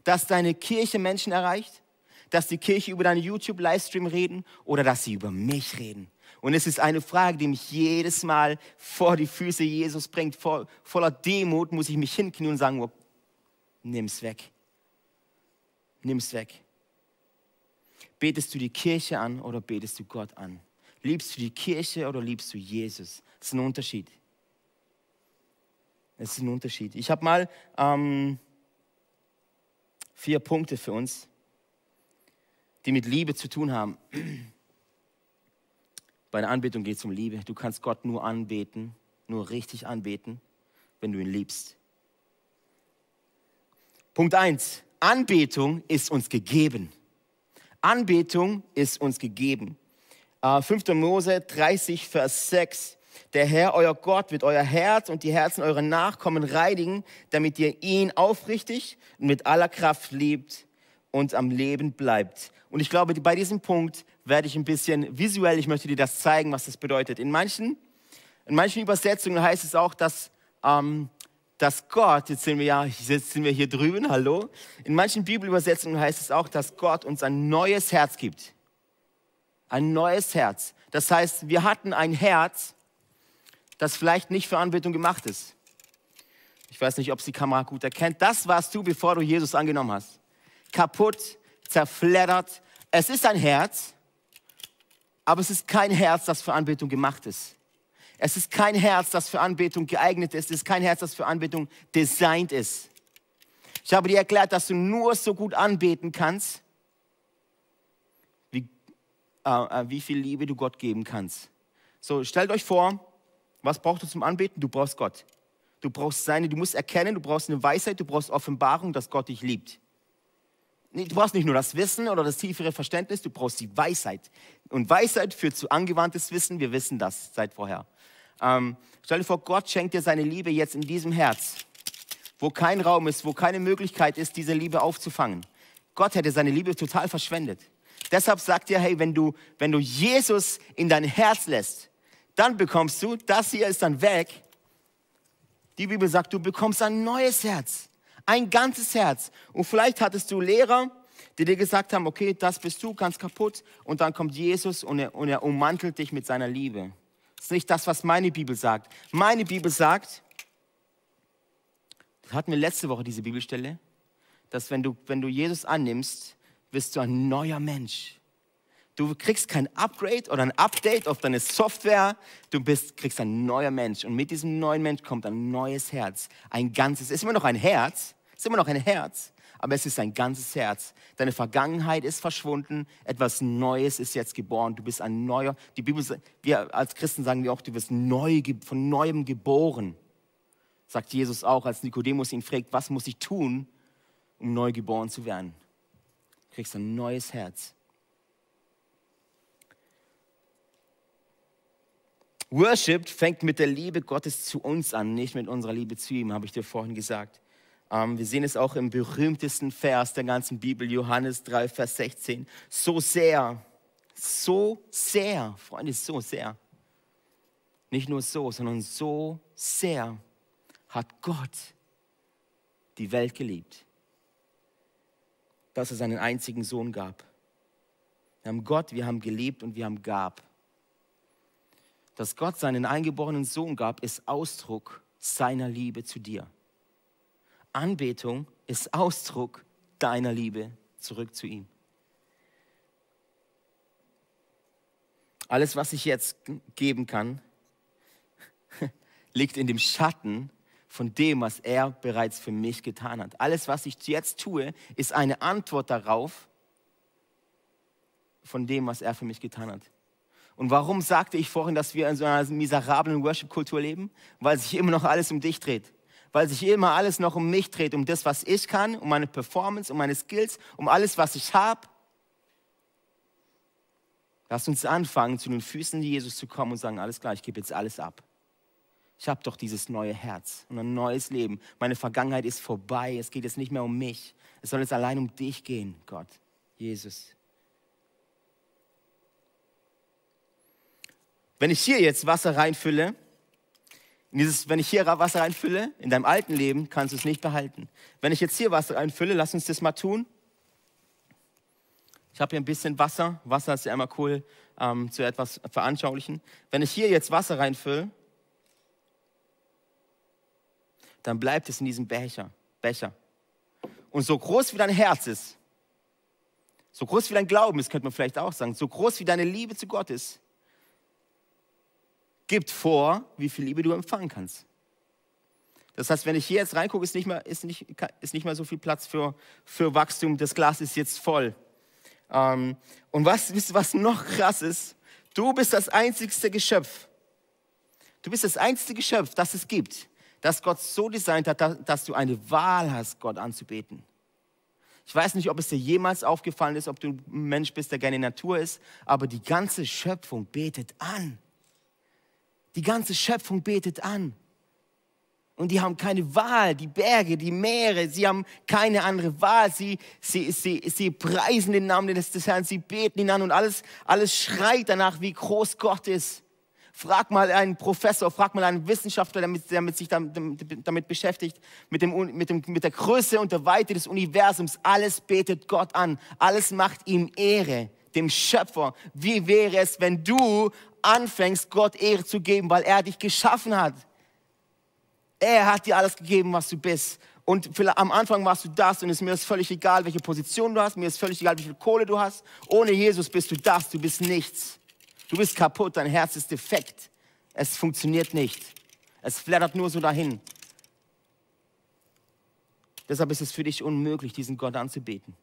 Dass deine Kirche Menschen erreicht? Dass die Kirche über deinen YouTube-Livestream reden oder dass sie über mich reden? Und es ist eine Frage, die mich jedes Mal vor die Füße Jesus bringt. Vo voller Demut muss ich mich hinknien und sagen, oh, nimm's weg. Nimm's weg. Betest du die Kirche an oder betest du Gott an? Liebst du die Kirche oder liebst du Jesus? Das ist ein Unterschied. Das ist ein Unterschied. Ich habe mal ähm, vier Punkte für uns, die mit Liebe zu tun haben. Bei der Anbetung geht es um Liebe. Du kannst Gott nur anbeten, nur richtig anbeten, wenn du ihn liebst. Punkt 1. Anbetung ist uns gegeben. Anbetung ist uns gegeben. 5. Äh, Mose 30, Vers 6. Der Herr, euer Gott, wird euer Herz und die Herzen eurer Nachkommen reinigen, damit ihr ihn aufrichtig und mit aller Kraft liebt und am Leben bleibt. Und ich glaube, bei diesem Punkt werde ich ein bisschen visuell, ich möchte dir das zeigen, was das bedeutet. In manchen, in manchen Übersetzungen heißt es auch, dass ähm, dass Gott, jetzt sind wir ja, jetzt sind wir hier drüben, hallo. In manchen Bibelübersetzungen heißt es auch, dass Gott uns ein neues Herz gibt. Ein neues Herz. Das heißt, wir hatten ein Herz, das vielleicht nicht für Anbetung gemacht ist. Ich weiß nicht, ob es die Kamera gut erkennt. Das warst du, bevor du Jesus angenommen hast. Kaputt, zerfleddert. Es ist ein Herz, aber es ist kein Herz, das für Anbetung gemacht ist. Es ist kein Herz, das für Anbetung geeignet ist. Es ist kein Herz, das für Anbetung designt ist. Ich habe dir erklärt, dass du nur so gut anbeten kannst, wie, äh, äh, wie viel Liebe du Gott geben kannst. So, stellt euch vor, was brauchst du zum Anbeten? Du brauchst Gott. Du brauchst seine, du musst erkennen, du brauchst eine Weisheit, du brauchst Offenbarung, dass Gott dich liebt. Du brauchst nicht nur das Wissen oder das tiefere Verständnis, du brauchst die Weisheit. Und Weisheit führt zu angewandtes Wissen, wir wissen das seit vorher. Ähm, stell dir vor, Gott schenkt dir seine Liebe jetzt in diesem Herz, wo kein Raum ist, wo keine Möglichkeit ist, diese Liebe aufzufangen. Gott hätte seine Liebe total verschwendet. Deshalb sagt er, hey, wenn du, wenn du Jesus in dein Herz lässt, dann bekommst du, das hier ist dann weg. Die Bibel sagt, du bekommst ein neues Herz, ein ganzes Herz. Und vielleicht hattest du Lehrer, die dir gesagt haben, okay, das bist du, ganz kaputt. Und dann kommt Jesus und er, und er ummantelt dich mit seiner Liebe. Das ist nicht das, was meine Bibel sagt. Meine Bibel sagt, das hatten wir letzte Woche diese Bibelstelle, dass wenn du, wenn du Jesus annimmst, wirst du ein neuer Mensch. Du kriegst kein Upgrade oder ein Update auf deine Software. Du bist, kriegst ein neuer Mensch. Und mit diesem neuen Mensch kommt ein neues Herz. Ein ganzes. Es ist immer noch ein Herz. Es ist immer noch ein Herz aber es ist ein ganzes Herz. Deine Vergangenheit ist verschwunden, etwas Neues ist jetzt geboren. Du bist ein neuer. Die Bibel, wir als Christen sagen wir auch, du wirst neu, von neuem geboren. Sagt Jesus auch, als Nikodemus ihn fragt, was muss ich tun, um neu geboren zu werden? Du kriegst ein neues Herz. Worship fängt mit der Liebe Gottes zu uns an, nicht mit unserer Liebe zu ihm, habe ich dir vorhin gesagt. Ähm, wir sehen es auch im berühmtesten Vers der ganzen Bibel, Johannes 3, Vers 16. So sehr, so sehr, Freunde, so sehr. Nicht nur so, sondern so sehr hat Gott die Welt geliebt, dass er seinen einzigen Sohn gab. Wir haben Gott, wir haben geliebt und wir haben gab. Dass Gott seinen eingeborenen Sohn gab, ist Ausdruck seiner Liebe zu dir. Anbetung ist Ausdruck deiner Liebe zurück zu ihm. Alles, was ich jetzt geben kann, liegt in dem Schatten von dem, was er bereits für mich getan hat. Alles, was ich jetzt tue, ist eine Antwort darauf, von dem, was er für mich getan hat. Und warum sagte ich vorhin, dass wir in so einer miserablen Worship-Kultur leben? Weil sich immer noch alles um dich dreht weil sich immer alles noch um mich dreht, um das, was ich kann, um meine Performance, um meine Skills, um alles, was ich habe. Lass uns anfangen, zu den Füßen Jesus zu kommen und sagen, alles klar, ich gebe jetzt alles ab. Ich habe doch dieses neue Herz und ein neues Leben. Meine Vergangenheit ist vorbei. Es geht jetzt nicht mehr um mich. Es soll jetzt allein um dich gehen, Gott, Jesus. Wenn ich hier jetzt Wasser reinfülle, dieses, wenn ich hier Wasser reinfülle, in deinem alten Leben kannst du es nicht behalten. Wenn ich jetzt hier Wasser reinfülle, lass uns das mal tun. Ich habe hier ein bisschen Wasser. Wasser ist ja immer cool ähm, zu etwas veranschaulichen. Wenn ich hier jetzt Wasser reinfülle, dann bleibt es in diesem Becher. Becher. Und so groß wie dein Herz ist, so groß wie dein Glauben ist, könnte man vielleicht auch sagen, so groß wie deine Liebe zu Gott ist, gibt vor, wie viel Liebe du empfangen kannst. Das heißt, wenn ich hier jetzt reingucke, ist nicht mehr, ist nicht, ist nicht mehr so viel Platz für, für Wachstum. Das Glas ist jetzt voll. Ähm, und was, wisst ihr, was noch krass ist? Du bist das einzigste Geschöpf. Du bist das einzige Geschöpf, das es gibt, das Gott so designt hat, dass du eine Wahl hast, Gott anzubeten. Ich weiß nicht, ob es dir jemals aufgefallen ist, ob du ein Mensch bist, der gerne Natur ist, aber die ganze Schöpfung betet an. Die ganze Schöpfung betet an. Und die haben keine Wahl, die Berge, die Meere, sie haben keine andere Wahl. Sie, sie, sie, sie preisen den Namen des, Herrn, sie beten ihn an und alles, alles schreit danach, wie groß Gott ist. Frag mal einen Professor, frag mal einen Wissenschaftler, der, der mit sich damit, damit beschäftigt, mit, dem, mit, dem, mit der Größe und der Weite des Universums. Alles betet Gott an, alles macht ihm Ehre, dem Schöpfer. Wie wäre es, wenn du anfängst, Gott Ehre zu geben, weil er dich geschaffen hat. Er hat dir alles gegeben, was du bist. Und am Anfang warst du das und es mir ist völlig egal, welche Position du hast, mir ist völlig egal, wie viel Kohle du hast. Ohne Jesus bist du das, du bist nichts. Du bist kaputt, dein Herz ist defekt. Es funktioniert nicht. Es flattert nur so dahin. Deshalb ist es für dich unmöglich, diesen Gott anzubeten.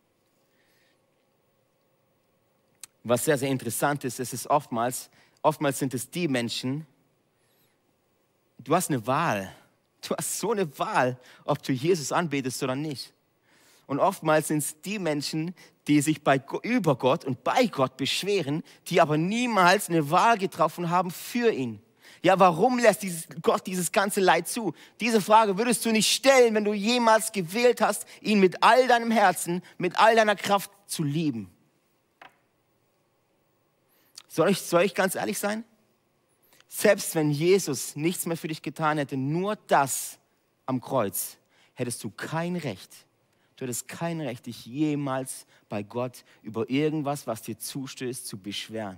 Was sehr, sehr interessant ist, es ist oftmals, oftmals sind es die Menschen, du hast eine Wahl. Du hast so eine Wahl, ob du Jesus anbetest oder nicht. Und oftmals sind es die Menschen, die sich bei, über Gott und bei Gott beschweren, die aber niemals eine Wahl getroffen haben für ihn. Ja, warum lässt dieses, Gott dieses ganze Leid zu? Diese Frage würdest du nicht stellen, wenn du jemals gewählt hast, ihn mit all deinem Herzen, mit all deiner Kraft zu lieben. Soll ich, soll ich ganz ehrlich sein? Selbst wenn Jesus nichts mehr für dich getan hätte, nur das am Kreuz, hättest du kein Recht. Du hättest kein Recht, dich jemals bei Gott über irgendwas, was dir zustößt, zu beschweren.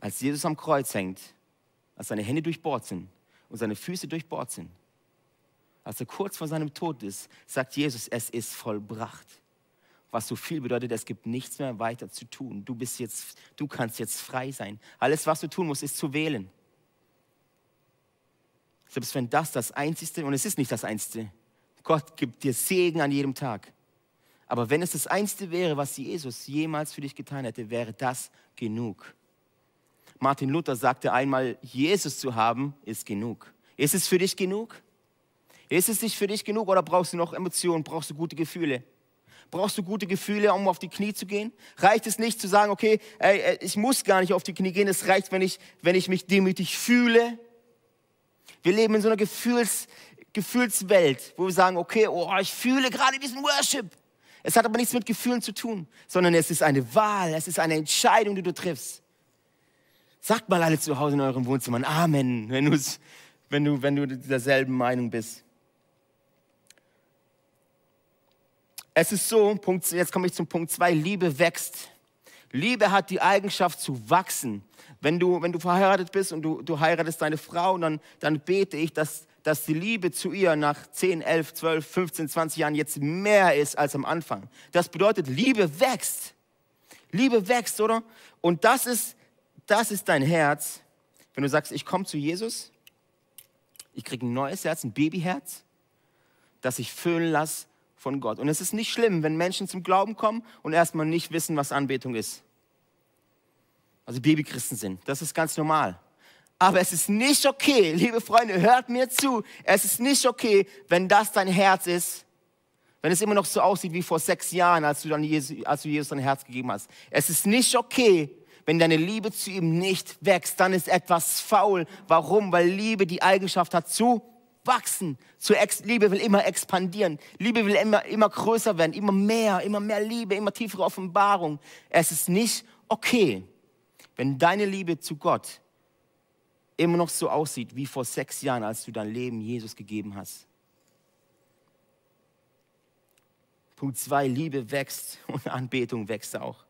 Als Jesus am Kreuz hängt, als seine Hände durchbohrt sind und seine Füße durchbohrt sind, als er kurz vor seinem Tod ist, sagt Jesus, es ist vollbracht was so viel bedeutet, es gibt nichts mehr weiter zu tun. Du bist jetzt, du kannst jetzt frei sein. Alles, was du tun musst, ist zu wählen. Selbst wenn das das Einzige, und es ist nicht das Einzige, Gott gibt dir Segen an jedem Tag. Aber wenn es das Einzige wäre, was Jesus jemals für dich getan hätte, wäre das genug. Martin Luther sagte einmal, Jesus zu haben, ist genug. Ist es für dich genug? Ist es nicht für dich genug oder brauchst du noch Emotionen, brauchst du gute Gefühle? Brauchst du gute Gefühle, um auf die Knie zu gehen? Reicht es nicht zu sagen, okay, ey, ich muss gar nicht auf die Knie gehen, es reicht, wenn ich, wenn ich mich demütig fühle? Wir leben in so einer Gefühls, Gefühlswelt, wo wir sagen, okay, oh, ich fühle gerade diesen Worship. Es hat aber nichts mit Gefühlen zu tun, sondern es ist eine Wahl, es ist eine Entscheidung, die du triffst. Sagt mal alle zu Hause in eurem Wohnzimmer Amen, wenn, wenn, du, wenn du derselben Meinung bist. Es ist so, Punkt, jetzt komme ich zum Punkt 2, Liebe wächst. Liebe hat die Eigenschaft zu wachsen. Wenn du, wenn du verheiratet bist und du, du heiratest deine Frau, dann, dann bete ich, dass, dass die Liebe zu ihr nach 10, 11, 12, 15, 20 Jahren jetzt mehr ist als am Anfang. Das bedeutet, Liebe wächst. Liebe wächst, oder? Und das ist, das ist dein Herz. Wenn du sagst, ich komme zu Jesus, ich kriege ein neues Herz, ein Babyherz, das ich füllen lasse von Gott. Und es ist nicht schlimm, wenn Menschen zum Glauben kommen und erstmal nicht wissen, was Anbetung ist. Also Babychristen sind. Das ist ganz normal. Aber es ist nicht okay, liebe Freunde, hört mir zu. Es ist nicht okay, wenn das dein Herz ist, wenn es immer noch so aussieht wie vor sechs Jahren, als du, dann Jesus, als du Jesus dein Herz gegeben hast. Es ist nicht okay, wenn deine Liebe zu ihm nicht wächst, dann ist etwas faul. Warum? Weil Liebe die Eigenschaft hat zu wachsen. Liebe will immer expandieren. Liebe will immer, immer größer werden, immer mehr, immer mehr Liebe, immer tiefere Offenbarung. Es ist nicht okay, wenn deine Liebe zu Gott immer noch so aussieht wie vor sechs Jahren, als du dein Leben Jesus gegeben hast. Punkt zwei, Liebe wächst und Anbetung wächst auch.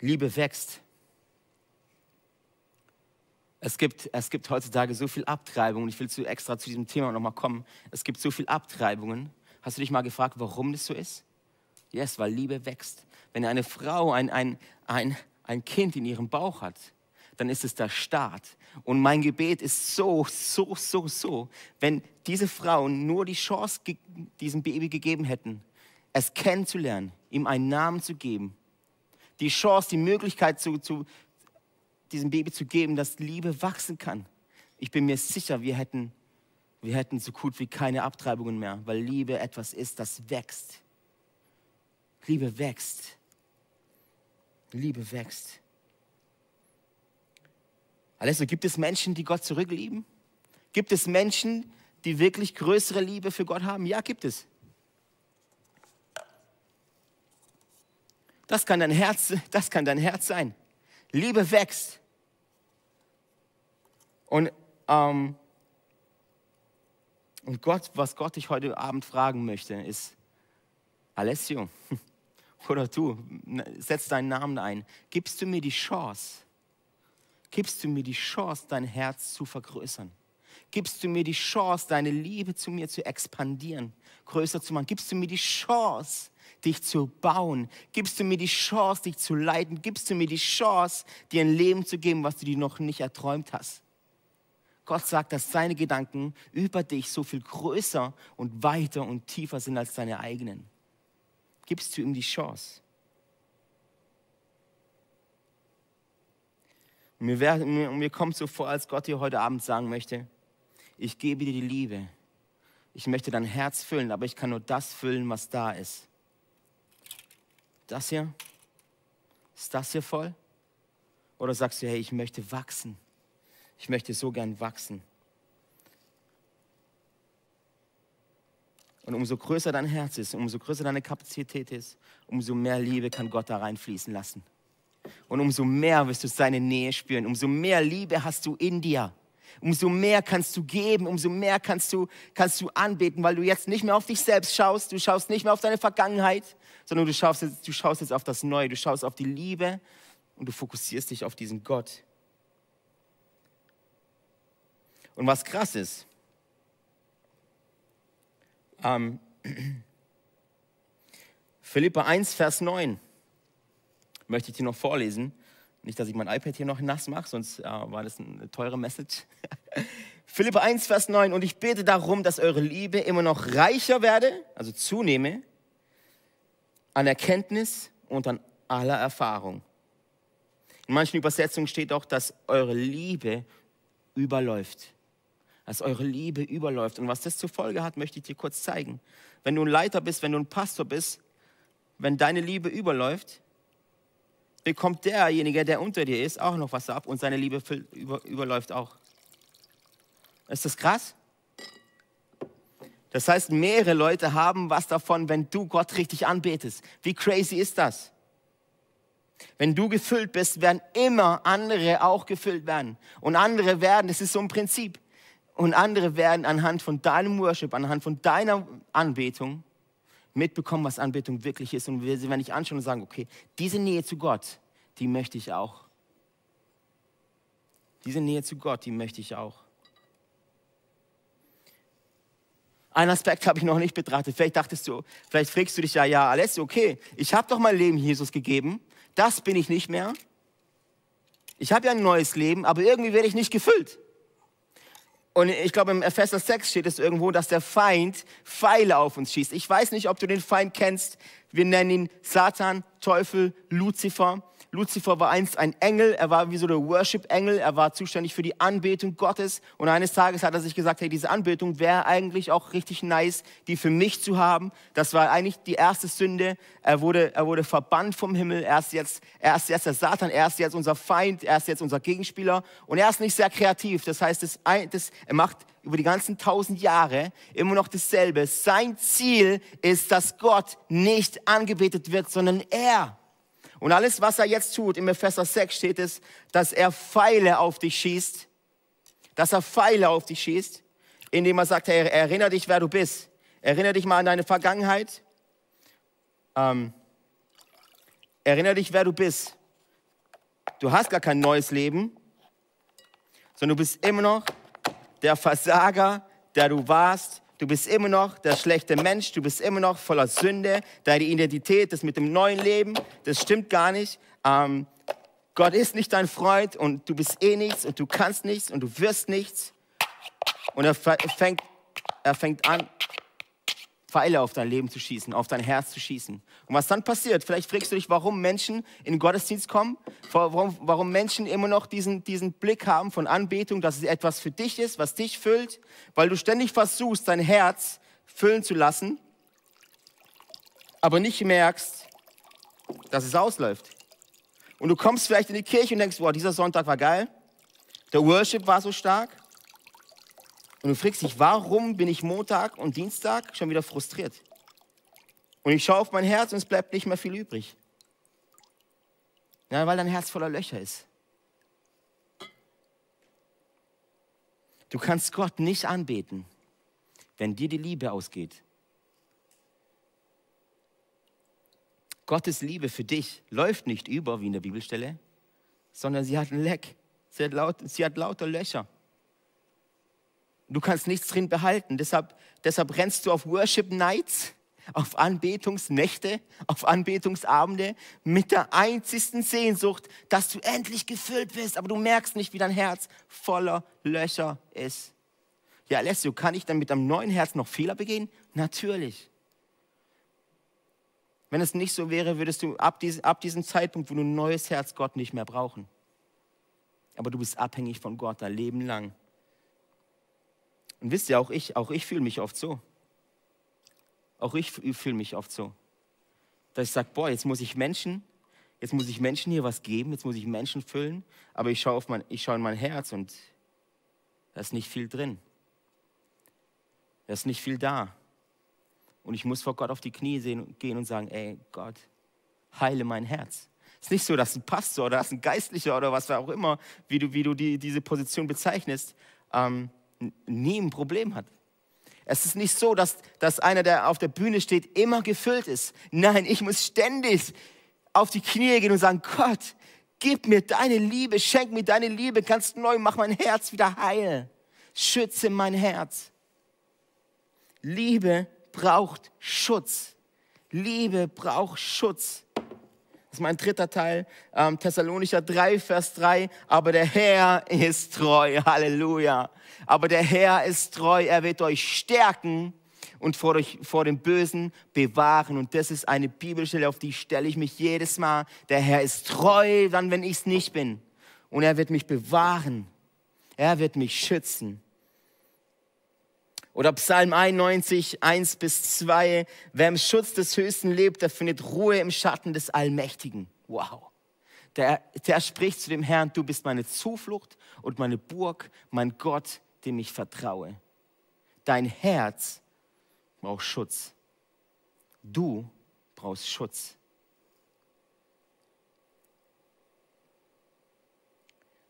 Liebe wächst. Es gibt, es gibt heutzutage so viel Abtreibungen. Ich will zu, extra zu diesem Thema nochmal kommen. Es gibt so viel Abtreibungen. Hast du dich mal gefragt, warum das so ist? Yes, weil Liebe wächst. Wenn eine Frau ein, ein, ein, ein Kind in ihrem Bauch hat, dann ist es der Start. Und mein Gebet ist so, so, so, so, wenn diese Frauen nur die Chance diesem Baby gegeben hätten, es kennenzulernen, ihm einen Namen zu geben, die Chance, die Möglichkeit zu, zu diesem Baby zu geben, dass Liebe wachsen kann. Ich bin mir sicher, wir hätten, wir hätten so gut wie keine Abtreibungen mehr, weil Liebe etwas ist, das wächst. Liebe wächst. Liebe wächst. Also gibt es Menschen, die Gott zurücklieben? Gibt es Menschen, die wirklich größere Liebe für Gott haben? Ja, gibt es. Das kann dein Herz, das kann dein Herz sein. Liebe wächst. Und, ähm, und Gott, was Gott dich heute Abend fragen möchte, ist, Alessio, oder du, setz deinen Namen ein. Gibst du mir die Chance, gibst du mir die Chance, dein Herz zu vergrößern? Gibst du mir die Chance, deine Liebe zu mir zu expandieren, größer zu machen? Gibst du mir die Chance, dich zu bauen? Gibst du mir die Chance, dich zu leiten? Gibst du mir die Chance, dir ein Leben zu geben, was du dir noch nicht erträumt hast? Gott sagt, dass seine Gedanken über dich so viel größer und weiter und tiefer sind als deine eigenen. Gibst du ihm die Chance? Mir, wär, mir, mir kommt so vor, als Gott dir heute Abend sagen möchte, ich gebe dir die Liebe. Ich möchte dein Herz füllen, aber ich kann nur das füllen, was da ist. Das hier? Ist das hier voll? Oder sagst du, hey, ich möchte wachsen. Ich möchte so gern wachsen. Und umso größer dein Herz ist, umso größer deine Kapazität ist, umso mehr Liebe kann Gott da reinfließen lassen. Und umso mehr wirst du seine Nähe spüren, umso mehr Liebe hast du in dir. Umso mehr kannst du geben, umso mehr kannst du, kannst du anbeten, weil du jetzt nicht mehr auf dich selbst schaust, du schaust nicht mehr auf deine Vergangenheit, sondern du schaust jetzt, du schaust jetzt auf das Neue, du schaust auf die Liebe und du fokussierst dich auf diesen Gott. Und was krass ist, ähm, Philippa 1, Vers 9 möchte ich dir noch vorlesen. Nicht, dass ich mein iPad hier noch nass mache, sonst äh, war das eine teure Message. Philippa 1, Vers 9. Und ich bete darum, dass eure Liebe immer noch reicher werde, also zunehme, an Erkenntnis und an aller Erfahrung. In manchen Übersetzungen steht auch, dass eure Liebe überläuft dass eure Liebe überläuft. Und was das zur Folge hat, möchte ich dir kurz zeigen. Wenn du ein Leiter bist, wenn du ein Pastor bist, wenn deine Liebe überläuft, bekommt derjenige, der unter dir ist, auch noch was ab und seine Liebe über, überläuft auch. Ist das krass? Das heißt, mehrere Leute haben was davon, wenn du Gott richtig anbetest. Wie crazy ist das? Wenn du gefüllt bist, werden immer andere auch gefüllt werden. Und andere werden, das ist so ein Prinzip. Und andere werden anhand von deinem Worship, anhand von deiner Anbetung mitbekommen, was Anbetung wirklich ist. Und wir sie werden dich anschauen und sagen, okay, diese Nähe zu Gott, die möchte ich auch. Diese Nähe zu Gott, die möchte ich auch. Ein Aspekt habe ich noch nicht betrachtet. Vielleicht dachtest du, vielleicht fragst du dich ja, ja, alles okay, ich habe doch mein Leben Jesus gegeben, das bin ich nicht mehr. Ich habe ja ein neues Leben, aber irgendwie werde ich nicht gefüllt. Und ich glaube, im Epheser 6 steht es irgendwo, dass der Feind Pfeile auf uns schießt. Ich weiß nicht, ob du den Feind kennst. Wir nennen ihn Satan, Teufel, Luzifer. Luzifer war einst ein Engel, er war wie so der Worship-Engel, er war zuständig für die Anbetung Gottes. Und eines Tages hat er sich gesagt, hey, diese Anbetung wäre eigentlich auch richtig nice, die für mich zu haben. Das war eigentlich die erste Sünde. Er wurde, er wurde verbannt vom Himmel. Er ist, jetzt, er ist jetzt der Satan, er ist jetzt unser Feind, er ist jetzt unser Gegenspieler. Und er ist nicht sehr kreativ. Das heißt, das, das, er macht über die ganzen tausend Jahre immer noch dasselbe. Sein Ziel ist, dass Gott nicht angebetet wird, sondern er. Und alles, was er jetzt tut, im Epheser 6 steht es, dass er Pfeile auf dich schießt, dass er Pfeile auf dich schießt, indem er sagt, hey, erinnere dich, wer du bist. Erinnere dich mal an deine Vergangenheit. Ähm, erinnere dich, wer du bist. Du hast gar kein neues Leben, sondern du bist immer noch der Versager, der du warst. Du bist immer noch der schlechte Mensch, du bist immer noch voller Sünde. Deine Identität, das mit dem neuen Leben, das stimmt gar nicht. Ähm, Gott ist nicht dein Freund und du bist eh nichts und du kannst nichts und du wirst nichts. Und er fängt, er fängt an, Pfeile auf dein Leben zu schießen, auf dein Herz zu schießen. Und was dann passiert, vielleicht fragst du dich, warum Menschen in den Gottesdienst kommen, warum, warum Menschen immer noch diesen, diesen Blick haben von Anbetung, dass es etwas für dich ist, was dich füllt, weil du ständig versuchst, dein Herz füllen zu lassen, aber nicht merkst, dass es ausläuft. Und du kommst vielleicht in die Kirche und denkst, boah, dieser Sonntag war geil, der Worship war so stark, und du fragst dich, warum bin ich Montag und Dienstag schon wieder frustriert? Und ich schaue auf mein Herz und es bleibt nicht mehr viel übrig. Ja, weil dein Herz voller Löcher ist. Du kannst Gott nicht anbeten, wenn dir die Liebe ausgeht. Gottes Liebe für dich läuft nicht über wie in der Bibelstelle, sondern sie hat ein Leck. Sie hat, laut, sie hat lauter Löcher. Du kannst nichts drin behalten. Deshalb, deshalb rennst du auf Worship Nights, auf Anbetungsnächte, auf Anbetungsabende mit der einzigsten Sehnsucht, dass du endlich gefüllt bist, aber du merkst nicht, wie dein Herz voller Löcher ist. Ja, Alessio, kann ich dann mit einem neuen Herz noch Fehler begehen? Natürlich. Wenn es nicht so wäre, würdest du ab, dies, ab diesem Zeitpunkt, wo du ein neues Herz Gott nicht mehr brauchen. Aber du bist abhängig von Gott dein Leben lang. Und wisst ihr, auch ich, auch ich fühle mich oft so. Auch ich fühle mich oft so. Dass ich sage, boah, jetzt muss ich Menschen, jetzt muss ich Menschen hier was geben, jetzt muss ich Menschen füllen, aber ich schaue, auf in mein Herz und da ist nicht viel drin. Da ist nicht viel da. Und ich muss vor Gott auf die Knie sehen, gehen und sagen, ey Gott, heile mein Herz. Es ist nicht so, dass ein Pastor oder dass ein Geistlicher oder was auch immer, wie du, wie du die, diese Position bezeichnest, ähm, nie ein Problem hat. Es ist nicht so, dass, dass einer, der auf der Bühne steht, immer gefüllt ist. Nein, ich muss ständig auf die Knie gehen und sagen, Gott, gib mir deine Liebe, schenk mir deine Liebe ganz neu, mach mein Herz wieder heil. Schütze mein Herz. Liebe braucht Schutz. Liebe braucht Schutz. Ist mein dritter Teil, ähm, Thessalonicher 3, Vers 3. Aber der Herr ist treu. Halleluja. Aber der Herr ist treu. Er wird euch stärken und vor, euch, vor dem Bösen bewahren. Und das ist eine Bibelstelle, auf die stelle ich mich jedes Mal. Der Herr ist treu, dann, wenn ich es nicht bin. Und er wird mich bewahren. Er wird mich schützen. Oder Psalm 91, 1 bis 2. Wer im Schutz des Höchsten lebt, der findet Ruhe im Schatten des Allmächtigen. Wow. Der, der spricht zu dem Herrn, du bist meine Zuflucht und meine Burg, mein Gott, dem ich vertraue. Dein Herz braucht Schutz. Du brauchst Schutz.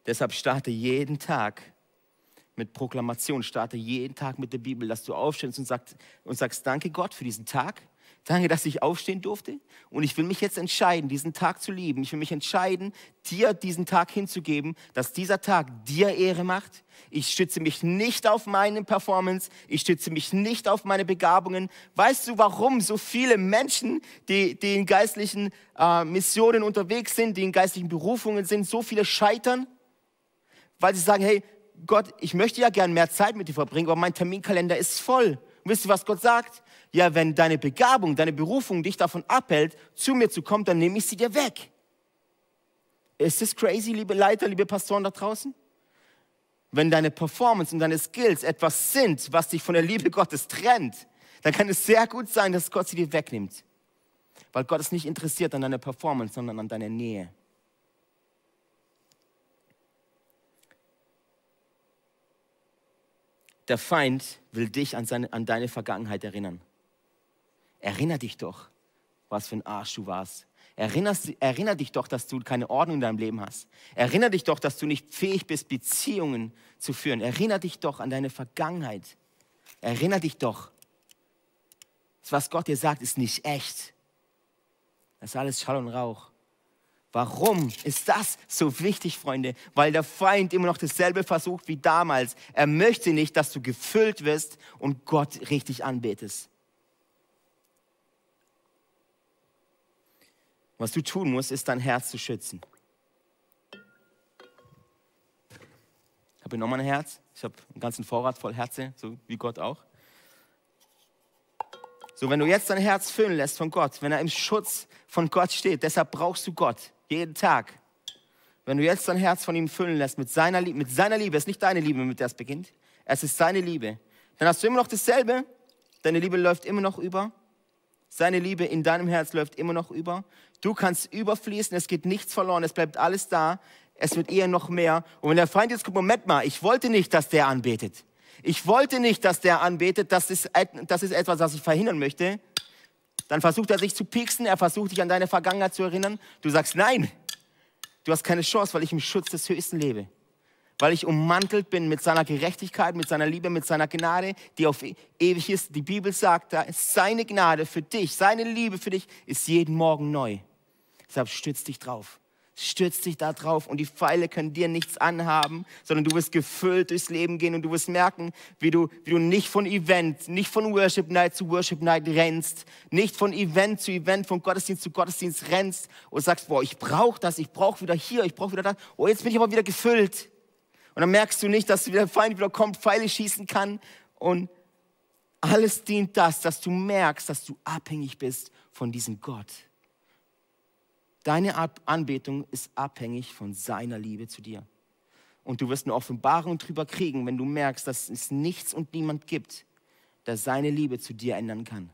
Deshalb starte jeden Tag mit Proklamation. Starte jeden Tag mit der Bibel, dass du aufstehst und sagst, und sagst, danke Gott für diesen Tag. Danke, dass ich aufstehen durfte. Und ich will mich jetzt entscheiden, diesen Tag zu lieben. Ich will mich entscheiden, dir diesen Tag hinzugeben, dass dieser Tag dir Ehre macht. Ich stütze mich nicht auf meine Performance. Ich stütze mich nicht auf meine Begabungen. Weißt du, warum so viele Menschen, die, die in geistlichen äh, Missionen unterwegs sind, die in geistlichen Berufungen sind, so viele scheitern? Weil sie sagen, hey, Gott, ich möchte ja gern mehr Zeit mit dir verbringen, aber mein Terminkalender ist voll. Und wisst ihr, was Gott sagt? Ja, wenn deine Begabung, deine Berufung dich davon abhält, zu mir zu kommen, dann nehme ich sie dir weg. Ist das crazy, liebe Leiter, liebe Pastoren da draußen? Wenn deine Performance und deine Skills etwas sind, was dich von der Liebe Gottes trennt, dann kann es sehr gut sein, dass Gott sie dir wegnimmt. Weil Gott ist nicht interessiert an deiner Performance, sondern an deiner Nähe. Der Feind will dich an, seine, an deine Vergangenheit erinnern. Erinner dich doch, was für ein Arsch du warst. Erinnerst, erinner dich doch, dass du keine Ordnung in deinem Leben hast. Erinner dich doch, dass du nicht fähig bist, Beziehungen zu führen. Erinner dich doch an deine Vergangenheit. Erinner dich doch. Das, was Gott dir sagt, ist nicht echt. Das ist alles Schall und Rauch. Warum ist das so wichtig, Freunde? Weil der Feind immer noch dasselbe versucht wie damals. Er möchte nicht, dass du gefüllt wirst und Gott richtig anbetest. Was du tun musst, ist dein Herz zu schützen. Ich habe nochmal ein Herz. Ich habe einen ganzen Vorrat voll Herze, so wie Gott auch. So, wenn du jetzt dein Herz füllen lässt von Gott, wenn er im Schutz von Gott steht, deshalb brauchst du Gott jeden Tag. Wenn du jetzt dein Herz von ihm füllen lässt mit seiner, Liebe, mit seiner Liebe, es ist nicht deine Liebe, mit der es beginnt, es ist seine Liebe, dann hast du immer noch dasselbe. Deine Liebe läuft immer noch über. Seine Liebe in deinem Herz läuft immer noch über. Du kannst überfließen, es geht nichts verloren, es bleibt alles da. Es wird eher noch mehr. Und wenn der Feind jetzt kommt, Moment mal, ich wollte nicht, dass der anbetet. Ich wollte nicht, dass der anbetet. Das ist, das ist etwas, was ich verhindern möchte. Dann versucht er sich zu pieksen, er versucht dich an deine Vergangenheit zu erinnern. Du sagst, nein, du hast keine Chance, weil ich im Schutz des Höchsten lebe weil ich ummantelt bin mit seiner Gerechtigkeit, mit seiner Liebe, mit seiner Gnade, die auf ewig ist. Die Bibel sagt, seine Gnade für dich, seine Liebe für dich ist jeden Morgen neu. Deshalb stütz dich drauf. Stütz dich da drauf und die Pfeile können dir nichts anhaben, sondern du wirst gefüllt durchs Leben gehen und du wirst merken, wie du, wie du nicht von Event, nicht von Worship Night zu Worship Night rennst, nicht von Event zu Event, von Gottesdienst zu Gottesdienst rennst und sagst, boah, ich brauche das, ich brauche wieder hier, ich brauche wieder das. Oh, jetzt bin ich aber wieder gefüllt. Und dann merkst du nicht, dass der Feind wieder kommt, Pfeile schießen kann. Und alles dient das, dass du merkst, dass du abhängig bist von diesem Gott. Deine Anbetung ist abhängig von seiner Liebe zu dir. Und du wirst eine Offenbarung darüber kriegen, wenn du merkst, dass es nichts und niemand gibt, der seine Liebe zu dir ändern kann.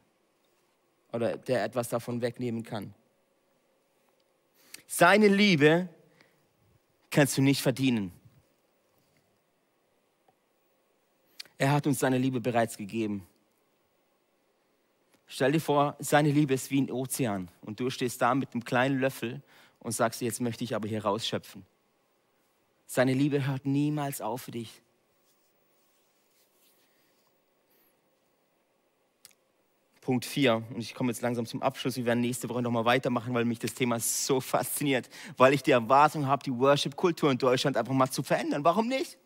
Oder der etwas davon wegnehmen kann. Seine Liebe kannst du nicht verdienen. Er hat uns seine Liebe bereits gegeben. Stell dir vor, seine Liebe ist wie ein Ozean und du stehst da mit einem kleinen Löffel und sagst, jetzt möchte ich aber hier rausschöpfen. Seine Liebe hört niemals auf für dich. Punkt 4, und ich komme jetzt langsam zum Abschluss. Wir werden nächste Woche nochmal weitermachen, weil mich das Thema so fasziniert, weil ich die Erwartung habe, die Worship-Kultur in Deutschland einfach mal zu verändern. Warum nicht?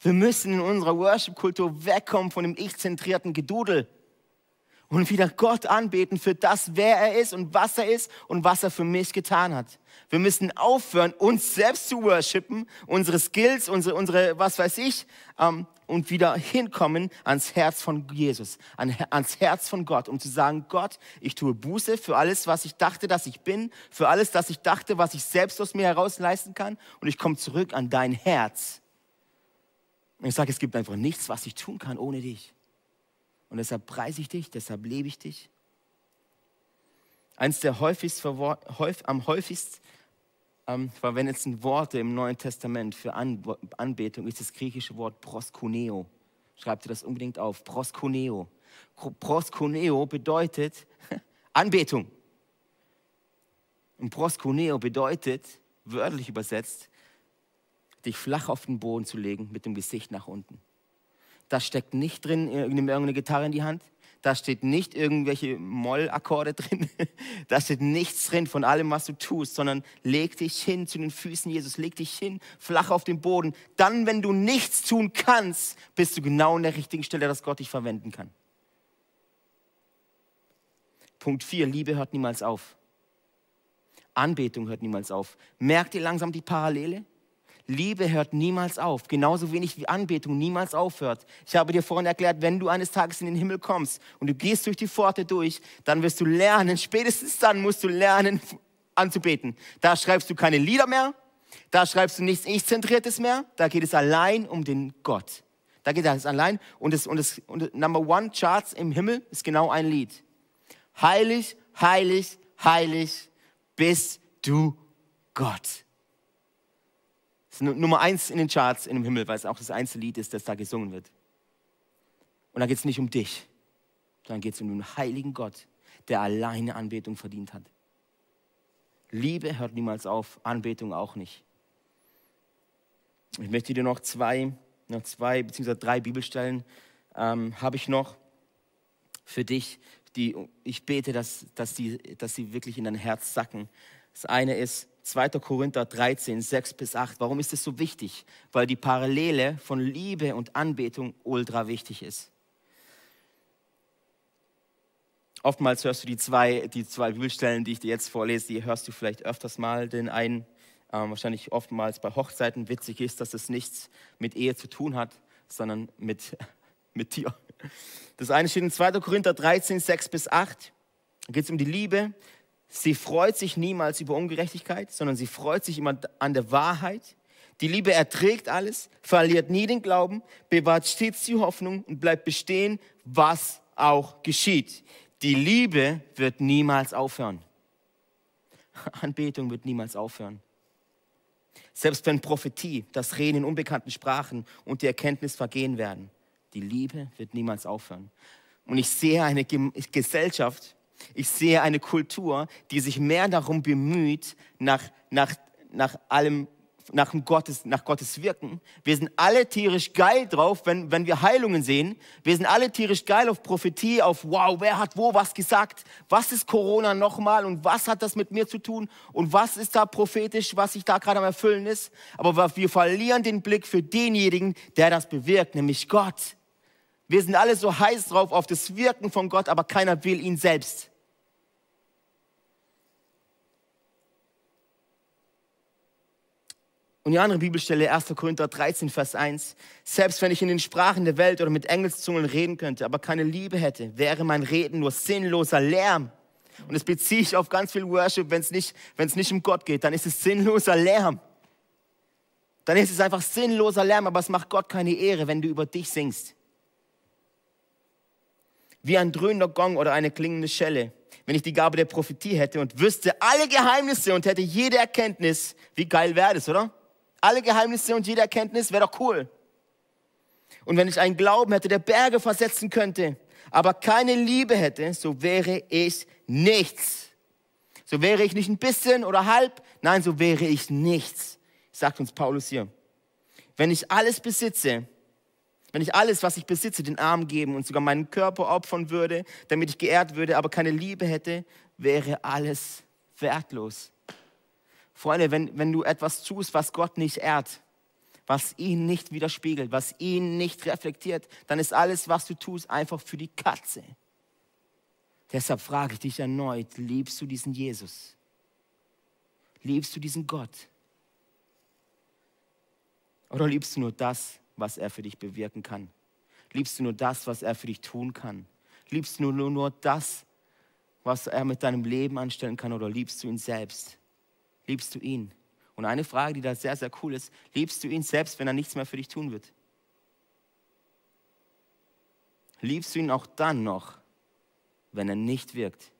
Wir müssen in unserer Worship-Kultur wegkommen von dem ich-zentrierten Gedudel und wieder Gott anbeten für das, wer er ist und was er ist und was er für mich getan hat. Wir müssen aufhören, uns selbst zu worshipen, unsere Skills, unsere, unsere was weiß ich, ähm, und wieder hinkommen ans Herz von Jesus, an, ans Herz von Gott, um zu sagen, Gott, ich tue Buße für alles, was ich dachte, dass ich bin, für alles, was ich dachte, was ich selbst aus mir heraus leisten kann, und ich komme zurück an dein Herz und ich sage, es gibt einfach nichts, was ich tun kann ohne dich. Und deshalb preise ich dich, deshalb lebe ich dich. Eins der häufigst, häufig, am häufigsten ähm, verwendetsten Worte im Neuen Testament für An Anbetung ist das griechische Wort proskuneo. Schreibt ihr das unbedingt auf. Proskuneo. Proskuneo bedeutet Anbetung. Und proskuneo bedeutet, wörtlich übersetzt, dich flach auf den Boden zu legen mit dem Gesicht nach unten. Da steckt nicht drin, nimm irgendeine Gitarre in die Hand. Da steht nicht irgendwelche Mollakkorde drin. Da steht nichts drin von allem, was du tust, sondern leg dich hin zu den Füßen Jesus. Leg dich hin, flach auf den Boden. Dann, wenn du nichts tun kannst, bist du genau an der richtigen Stelle, dass Gott dich verwenden kann. Punkt 4. Liebe hört niemals auf. Anbetung hört niemals auf. Merkt ihr langsam die Parallele? Liebe hört niemals auf, genauso wenig wie Anbetung niemals aufhört. Ich habe dir vorhin erklärt, wenn du eines Tages in den Himmel kommst und du gehst durch die Pforte durch, dann wirst du lernen, spätestens dann musst du lernen, anzubeten. Da schreibst du keine Lieder mehr, da schreibst du nichts Ich-Zentriertes mehr, da geht es allein um den Gott. Da geht es allein und das, und das und Number One Charts im Himmel ist genau ein Lied. Heilig, heilig, heilig bist du Gott. Ist Nummer eins in den Charts in dem Himmel, weil es auch das einzige Lied ist, das da gesungen wird. Und da geht es nicht um dich, sondern geht es um den heiligen Gott, der alleine Anbetung verdient hat. Liebe hört niemals auf, Anbetung auch nicht. Ich möchte dir noch zwei, noch zwei beziehungsweise drei Bibelstellen ähm, habe ich noch für dich, die ich bete, dass, dass, die, dass sie wirklich in dein Herz sacken. Das eine ist 2. Korinther 13, 6 bis 8. Warum ist das so wichtig? Weil die Parallele von Liebe und Anbetung ultra wichtig ist. Oftmals hörst du die zwei, die zwei Bibelstellen, die ich dir jetzt vorlese, die hörst du vielleicht öfters mal. Den einen, äh, wahrscheinlich oftmals bei Hochzeiten. Witzig ist, dass es nichts mit Ehe zu tun hat, sondern mit, mit dir. Das eine steht in 2. Korinther 13, 6 bis 8. Da geht es um die Liebe. Sie freut sich niemals über Ungerechtigkeit, sondern sie freut sich immer an der Wahrheit. Die Liebe erträgt alles, verliert nie den Glauben, bewahrt stets die Hoffnung und bleibt bestehen, was auch geschieht. Die Liebe wird niemals aufhören. Anbetung wird niemals aufhören. Selbst wenn Prophetie, das Reden in unbekannten Sprachen und die Erkenntnis vergehen werden, die Liebe wird niemals aufhören. Und ich sehe eine Gesellschaft, ich sehe eine Kultur, die sich mehr darum bemüht, nach, nach, nach allem nach Gottes, nach Gottes Wirken. Wir sind alle tierisch geil drauf, wenn, wenn wir Heilungen sehen. Wir sind alle tierisch geil auf Prophetie, auf wow, wer hat wo was gesagt? Was ist Corona nochmal und was hat das mit mir zu tun? Und was ist da prophetisch, was sich da gerade am Erfüllen ist? Aber wir verlieren den Blick für denjenigen, der das bewirkt, nämlich Gott. Wir sind alle so heiß drauf auf das Wirken von Gott, aber keiner will ihn selbst. Und die andere Bibelstelle, 1. Korinther 13, Vers 1. Selbst wenn ich in den Sprachen der Welt oder mit Engelszungen reden könnte, aber keine Liebe hätte, wäre mein Reden nur sinnloser Lärm. Und das beziehe ich auf ganz viel Worship, wenn es nicht, wenn es nicht um Gott geht, dann ist es sinnloser Lärm. Dann ist es einfach sinnloser Lärm, aber es macht Gott keine Ehre, wenn du über dich singst. Wie ein dröhnender Gong oder eine klingende Schelle. Wenn ich die Gabe der Prophetie hätte und wüsste alle Geheimnisse und hätte jede Erkenntnis, wie geil wäre das, oder? Alle Geheimnisse und jede Erkenntnis, wäre doch cool. Und wenn ich einen Glauben hätte, der Berge versetzen könnte, aber keine Liebe hätte, so wäre ich nichts. So wäre ich nicht ein bisschen oder halb, nein, so wäre ich nichts, sagt uns Paulus hier. Wenn ich alles besitze, wenn ich alles, was ich besitze, den Arm geben und sogar meinen Körper opfern würde, damit ich geehrt würde, aber keine Liebe hätte, wäre alles wertlos. Freunde, wenn, wenn du etwas tust, was Gott nicht ehrt, was ihn nicht widerspiegelt, was ihn nicht reflektiert, dann ist alles, was du tust, einfach für die Katze. Deshalb frage ich dich erneut, liebst du diesen Jesus? Liebst du diesen Gott? Oder liebst du nur das, was er für dich bewirken kann? Liebst du nur das, was er für dich tun kann? Liebst du nur, nur das, was er mit deinem Leben anstellen kann? Oder liebst du ihn selbst? Liebst du ihn? Und eine Frage, die da sehr, sehr cool ist, liebst du ihn selbst, wenn er nichts mehr für dich tun wird? Liebst du ihn auch dann noch, wenn er nicht wirkt?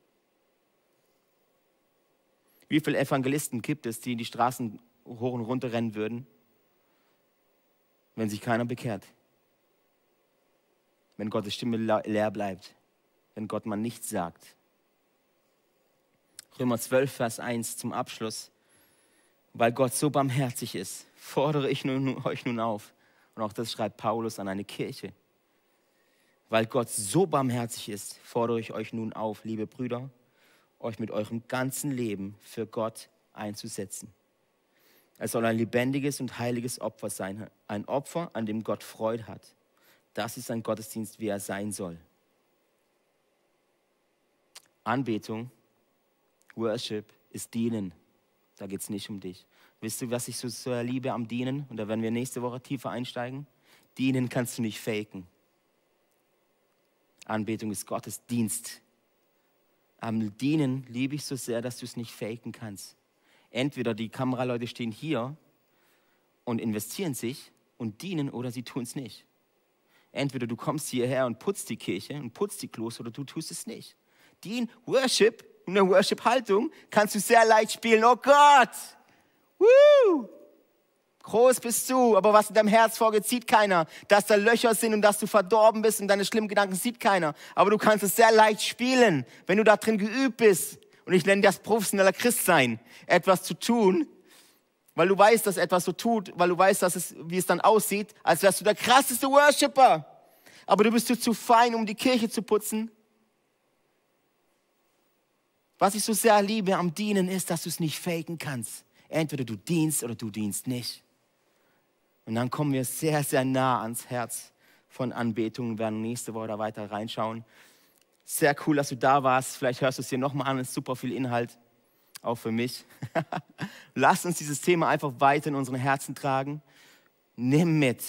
Wie viele Evangelisten gibt es, die in die Straßen hoch und runter rennen würden, wenn sich keiner bekehrt? Wenn Gottes Stimme leer bleibt, wenn Gott mal nichts sagt. Römer 12, Vers 1 zum Abschluss weil Gott so barmherzig ist, fordere ich nun, euch nun auf, und auch das schreibt Paulus an eine Kirche, weil Gott so barmherzig ist, fordere ich euch nun auf, liebe Brüder, euch mit eurem ganzen Leben für Gott einzusetzen. Es soll ein lebendiges und heiliges Opfer sein, ein Opfer, an dem Gott Freude hat. Das ist ein Gottesdienst, wie er sein soll. Anbetung, Worship ist Dienen. Da geht es nicht um dich. Wisst du, was ich so sehr liebe am Dienen? Und da werden wir nächste Woche tiefer einsteigen. Dienen kannst du nicht faken. Anbetung ist Gottes Dienst. Am Dienen liebe ich so sehr, dass du es nicht faken kannst. Entweder die Kameraleute stehen hier und investieren sich und dienen oder sie tun es nicht. Entweder du kommst hierher und putzt die Kirche und putzt die Klos oder du tust es nicht. Dien, Worship, eine Worship-Haltung kannst du sehr leicht spielen. Oh Gott! Woo! Groß bist du, aber was in deinem Herz vorgeht, sieht keiner. Dass da Löcher sind und dass du verdorben bist und deine schlimmen Gedanken sieht keiner. Aber du kannst es sehr leicht spielen, wenn du da drin geübt bist. Und ich nenne das professioneller Christsein. Etwas zu tun, weil du weißt, dass etwas so tut, weil du weißt, dass es, wie es dann aussieht, als wärst du der krasseste Worshipper. Aber du bist zu fein, um die Kirche zu putzen. Was ich so sehr liebe am Dienen ist, dass du es nicht faken kannst. Entweder du dienst oder du dienst nicht. Und dann kommen wir sehr, sehr nah ans Herz von Anbetung und werden nächste Woche da weiter reinschauen. Sehr cool, dass du da warst. Vielleicht hörst du es dir nochmal an. Es ist super viel Inhalt, auch für mich. Lass uns dieses Thema einfach weiter in unseren Herzen tragen. Nimm mit,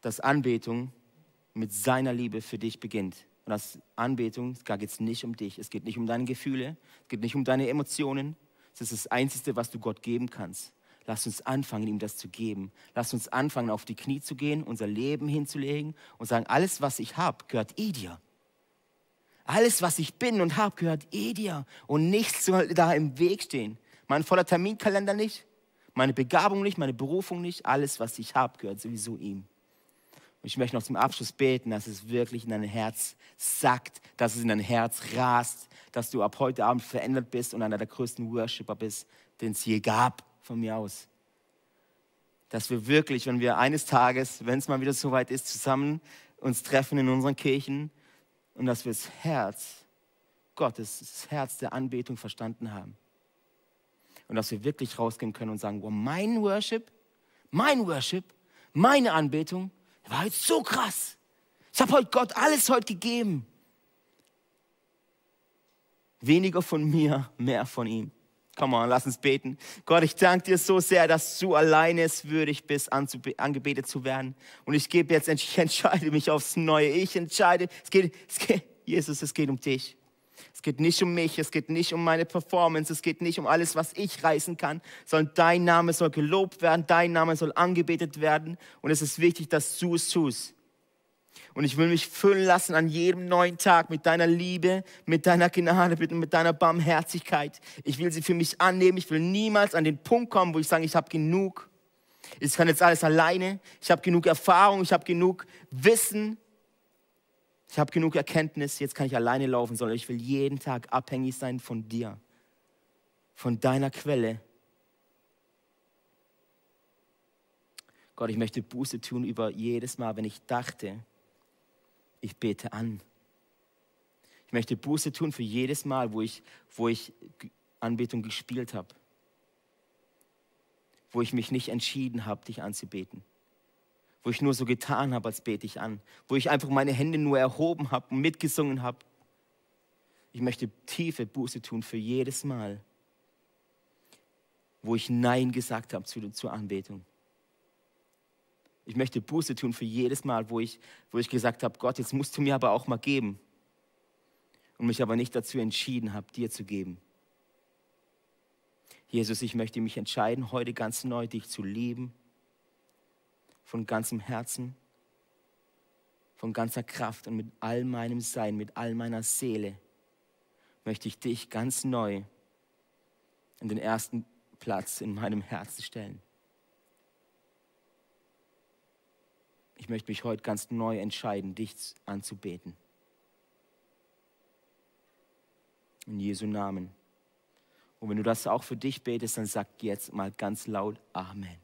dass Anbetung mit seiner Liebe für dich beginnt. Und dass Anbetung, da geht es nicht um dich. Es geht nicht um deine Gefühle. Es geht nicht um deine Emotionen. Es ist das Einzige, was du Gott geben kannst. Lass uns anfangen, ihm das zu geben. Lass uns anfangen, auf die Knie zu gehen, unser Leben hinzulegen und sagen, alles, was ich habe, gehört eh dir. Alles, was ich bin und habe, gehört eh dir. Und nichts soll da im Weg stehen. Mein voller Terminkalender nicht, meine Begabung nicht, meine Berufung nicht. Alles, was ich habe, gehört sowieso ihm. Und ich möchte noch zum Abschluss beten, dass es wirklich in dein Herz sackt, dass es in dein Herz rast, dass du ab heute Abend verändert bist und einer der größten Worshipper bist, den es je gab von mir aus. Dass wir wirklich, wenn wir eines Tages, wenn es mal wieder soweit ist, zusammen uns treffen in unseren Kirchen und dass wir das Herz Gottes, das Herz der Anbetung verstanden haben. Und dass wir wirklich rausgehen können und sagen, wow, mein Worship, mein Worship, meine Anbetung war jetzt so krass. Ich habe heute Gott alles heute gegeben. Weniger von mir, mehr von ihm. Komm on, lass uns beten. Gott, ich danke dir so sehr, dass du alleine es würdig bist, angebetet zu werden. Und ich gebe jetzt, ich entscheide mich aufs Neue. Ich entscheide, es geht, es geht, Jesus, es geht um dich. Es geht nicht um mich, es geht nicht um meine Performance, es geht nicht um alles, was ich reißen kann, sondern dein Name soll gelobt werden, dein Name soll angebetet werden. Und es ist wichtig, dass du es tust. Und ich will mich füllen lassen an jedem neuen Tag mit deiner Liebe, mit deiner Gnade, mit deiner Barmherzigkeit. Ich will sie für mich annehmen. Ich will niemals an den Punkt kommen, wo ich sage, ich habe genug. Ich kann jetzt alles alleine. Ich habe genug Erfahrung. Ich habe genug Wissen. Ich habe genug Erkenntnis. Jetzt kann ich alleine laufen, sondern ich will jeden Tag abhängig sein von dir, von deiner Quelle. Gott, ich möchte Buße tun über jedes Mal, wenn ich dachte, ich bete an. Ich möchte Buße tun für jedes Mal, wo ich, wo ich Anbetung gespielt habe. Wo ich mich nicht entschieden habe, dich anzubeten. Wo ich nur so getan habe, als bete ich an. Wo ich einfach meine Hände nur erhoben habe und mitgesungen habe. Ich möchte tiefe Buße tun für jedes Mal, wo ich Nein gesagt habe zu, zur Anbetung. Ich möchte Buße tun für jedes Mal, wo ich, wo ich gesagt habe, Gott, jetzt musst du mir aber auch mal geben. Und mich aber nicht dazu entschieden habe, dir zu geben. Jesus, ich möchte mich entscheiden, heute ganz neu dich zu lieben. Von ganzem Herzen, von ganzer Kraft und mit all meinem Sein, mit all meiner Seele möchte ich dich ganz neu in den ersten Platz in meinem Herzen stellen. ich möchte mich heute ganz neu entscheiden, dich anzubeten. In Jesu Namen. Und wenn du das auch für dich betest, dann sag jetzt mal ganz laut Amen.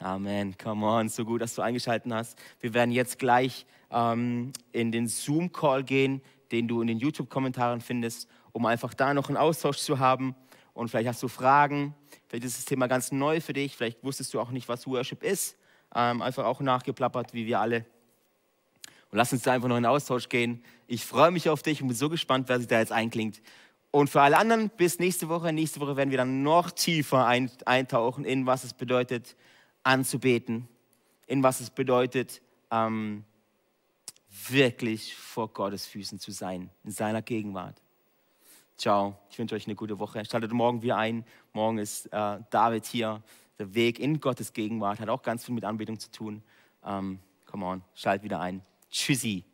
Amen. Come on, so gut, dass du eingeschaltet hast. Wir werden jetzt gleich ähm, in den Zoom-Call gehen, den du in den YouTube-Kommentaren findest, um einfach da noch einen Austausch zu haben. Und vielleicht hast du Fragen, vielleicht ist das Thema ganz neu für dich, vielleicht wusstest du auch nicht, was Worship ist ähm, einfach auch nachgeplappert, wie wir alle. Und lass uns da einfach noch in den Austausch gehen. Ich freue mich auf dich und bin so gespannt, wer sich da jetzt einklingt. Und für alle anderen bis nächste Woche. Nächste Woche werden wir dann noch tiefer eintauchen in was es bedeutet, anzubeten, in was es bedeutet, ähm, wirklich vor Gottes Füßen zu sein, in seiner Gegenwart. Ciao, ich wünsche euch eine gute Woche. Schaltet morgen wieder ein. Morgen ist äh, David hier. Der Weg in Gottes Gegenwart hat auch ganz viel mit Anbetung zu tun. Ähm, come on, schalt wieder ein. Tschüssi.